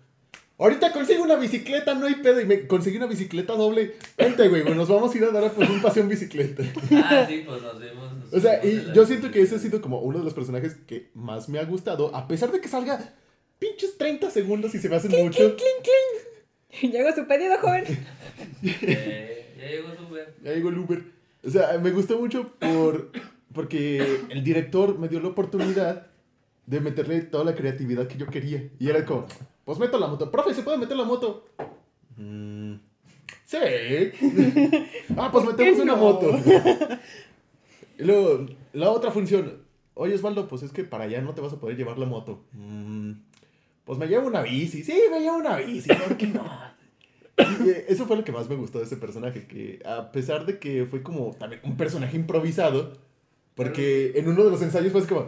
Ahorita consigo una bicicleta, no hay pedo. Y me conseguí una bicicleta doble. Vente, güey, nos vamos a ir a dar pues, un paseo en bicicleta. Ah, sí, pues nos vimos. nos O sea, y yo siento que ese ha sido como uno de los personajes que más me ha gustado, a pesar de que salga pinches 30 segundos y se me hacen mucho. Llegó su pedido, joven. Eh, ya llegó su Uber. Ya llegó el Uber. O sea, me gustó mucho por porque el director me dio la oportunidad de meterle toda la creatividad que yo quería. Y era como, pues meto la moto. Profe, ¿se puede meter la moto? "Mm, sí. ah, pues metemos una no? moto. y luego, la otra función. Oye, Osvaldo, pues es que para allá no te vas a poder llevar la moto. "Mm, pues me llevo una bici. Sí, me llevo una bici. ¿Por qué no? Eh, eso fue lo que más me gustó de ese personaje, que a pesar de que fue como también un personaje improvisado, porque en uno de los ensayos fue como,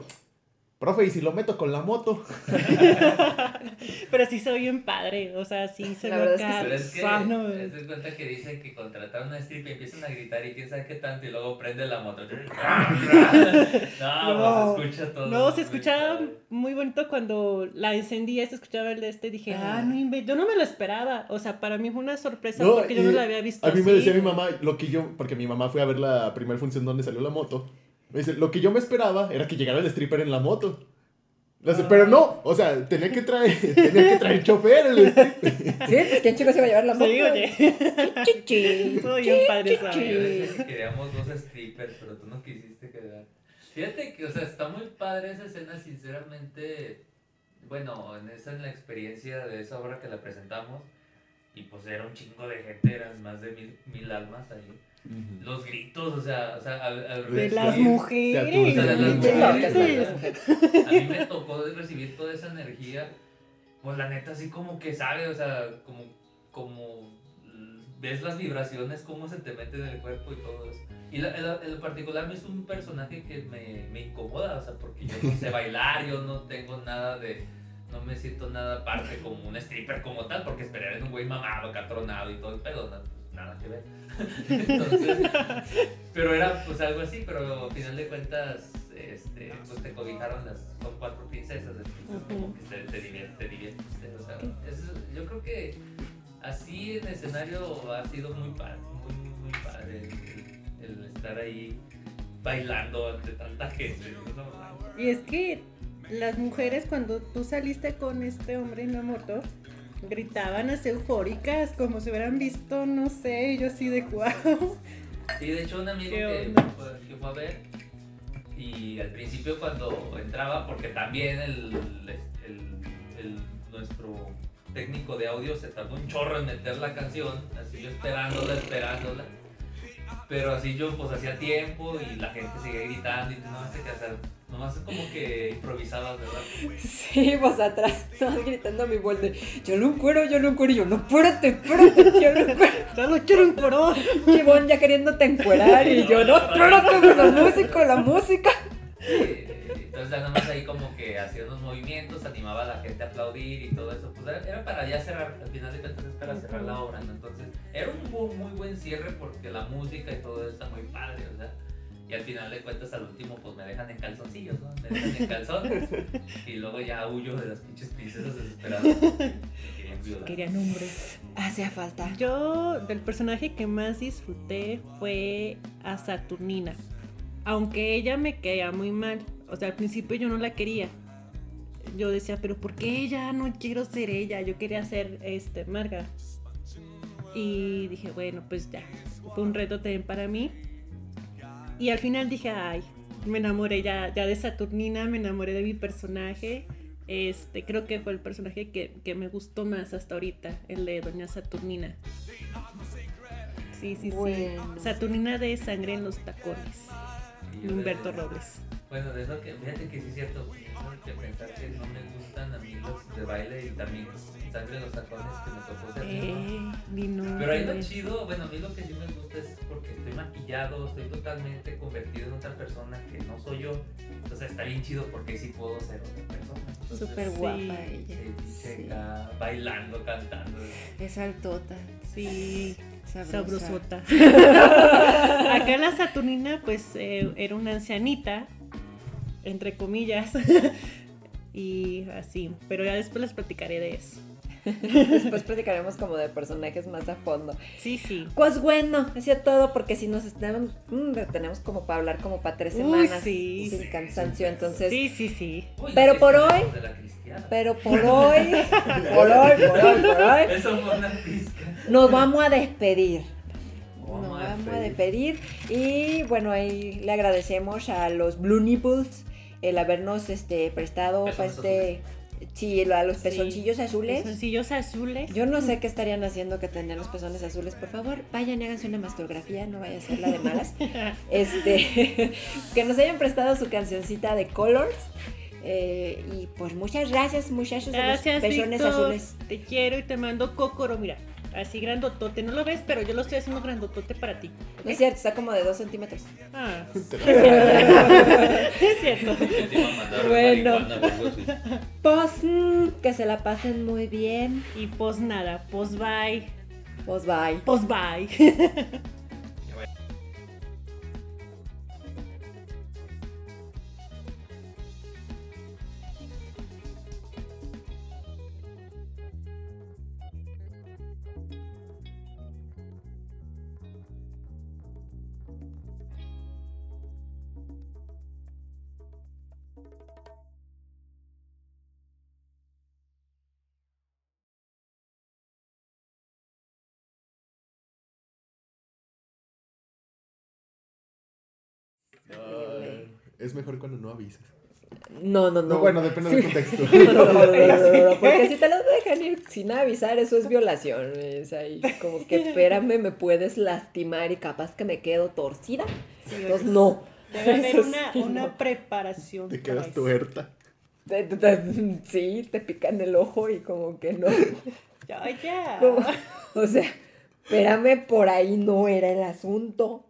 profe, ¿y si lo meto con la moto? Pero sí soy bien padre, o sea, sí se La ve verdad es que acá Pero es que, sano. te das cuenta que dicen que contrataron a strip y empiezan a gritar y quién sabe qué tanto y luego prende la moto. no, No. pues se escucha todo. No, se escuchaba padre. muy bonito cuando la encendí, se escuchaba el de este, dije, ah, Ah. no yo no me lo esperaba, o sea, para mí fue una sorpresa No, porque yo no la había visto A mí me decía mi mamá, lo que yo, porque mi mamá fue a ver la primera función donde salió la moto, me dice, lo que yo me esperaba era que llegara el stripper en la moto. Hace, Pero no, o sea, tenía que traer, tenía que traer chofer el stripper. Sí, pues quién chicos iba a llevar la moto. Sí, oye, soy bien padre, que queríamos dos strippers, pero tú no quisiste quedar. Fíjate que, o sea, está muy padre esa escena, sinceramente. Bueno, en esa en la experiencia de esa obra que la presentamos, y pues era un chingo de gente, eran más de mil, mil almas ahí. Los gritos, o sea, o sea al, al De las mujeres. A mí me tocó recibir toda esa energía pues la neta así como que sabe, o sea, como, como mm, ves las vibraciones, cómo se te meten en el cuerpo y todo eso. Y la- en particular me es un personaje que me, me incomoda, o sea, porque yo no sé bailar, yo no tengo nada de, no me siento nada parte como un stripper como tal, porque esperar en un güey mamado, catronado y todo el pedo, no, nada que ver. Entonces, pero era pues algo así, pero al final de cuentas, este, pues te cobijaron las, son cuatro princesas, entonces como que te, te divierte, te divierte, o sea, es- yo creo que así en escenario ha sido muy padre, muy, muy padre el, el estar ahí bailando ante tanta gente. Y es que las mujeres cuando tú saliste con este hombre en la moto, gritaban así eufóricas, como si hubieran visto, no sé, yo así de guau. Sí, de hecho un amigo ¿Qué que fue, que fue a ver y al principio cuando entraba, porque también el, el- el- nuestro técnico de audio se tardó un chorro en meter la canción, así yo esperándola, esperándola. Pero así yo pues hacía tiempo y la gente seguía gritando y tú nomás te quedas, nomás como que improvisabas, ¿verdad? Sí, vos atrás, estabas gritando a mi vuelta. Yo lo encuero, yo lo encuero. Y yo, no, espérate, espérate, yo lo encuero. Ya lo quiero encuerar. Chivón ya queriéndote encuerar. Y yo, no, espérate, la música, la música. Entonces ya nomás ahí como que hacía unos movimientos, animaba a la gente a aplaudir y todo eso. Pues era, era para ya cerrar, al final de cuentas es para cerrar la obra, ¿no? Entonces era un muy buen cierre porque la música y todo eso está muy padre, o sea. Y al final de cuentas al último pues me dejan en calzoncillos, ¿no? Me dejan en calzones y luego ya huyo de las pinches princesas desesperadas. querían. Querían hombres. Hacía falta. Yo, del personaje que más disfruté fue a Saturnina. Aunque ella me caía muy mal. O sea, al principio yo no la quería. Yo decía, pero ¿por qué ella? No quiero ser ella. Yo quería ser este, Marga. Y dije, bueno, pues ya. Fue un reto también para mí. Y al final dije, ay, me enamoré ya, ya de Saturnina, me enamoré de mi personaje. Este, creo que fue el personaje que, que me gustó más hasta ahorita, el de Doña Saturnina. Sí, sí, Bueno. sí. Saturnina de sangre en los tacones. Humberto Robles. Bueno, de eso que, fíjate que sí es cierto, tengo que pensar que no me gustan a mí los de baile y también sangre en los tacones que me tocó ser. Eh, vino. Pero ahí lo chido, bueno, a mí lo que sí me gusta es porque estoy maquillado, estoy totalmente convertido en otra persona que no soy yo. Entonces está bien chido porque sí puedo ser otra persona. Entonces, Súper Sí. guapa sí, ella. Sí. bailando, cantando. Es altota. Sí, Sabrosa. sabrosota. Acá la Saturnina, pues, eh, era una ancianita, entre comillas. y así. Pero ya después les platicaré de eso. Después platicaremos como de personajes más a fondo. Sí, sí. Pues bueno, hacía todo porque si nos estamos, mm, tenemos como para hablar como para tres Uy, semanas sí. sin cansancio, entonces. Sí, sí, sí. Uy, Pero por hoy-. Pero por hoy, por hoy, por hoy, por hoy, Eso fue una pizca. nos vamos a despedir. Nos vamos a despedir y bueno, ahí le agradecemos a los Blue Nipples el habernos este prestado para este sí, a los Sí. pezoncillos azules. Pezoncillos azules. Yo no sé qué estarían haciendo que tenían los pezones azules. Por favor, vayan y háganse una mastografía, no vaya a ser la de malas. Este, que nos hayan prestado su cancioncita de Colors. Eh, y pues muchas gracias, muchachos Gracias, de los pezones azules. Te quiero y te mando cócoro, mira. Así grandotote. No lo ves, pero yo lo estoy haciendo grandotote para ti. No es cierto, está como de dos centímetros. Ah, Te es cierto. A mandar Bueno. Pues mm, que se la pasen muy bien. Y pues nada, pues bye. Pues bye. Pues bye. Es mejor cuando no avisas. No, no, no. No, bueno, depende del contexto. No, no, no, no, no, no, porque si te los dejan ir sin avisar, eso es violación. Es ahí como que espérame, me puedes lastimar y capaz que me quedo torcida. Entonces, no. Debe haber una, sí, una no. preparación. Te quedas tuerta. sí, te pican el ojo y como que no. Ya, ya. Como- o sea, espérame, por ahí no era el asunto.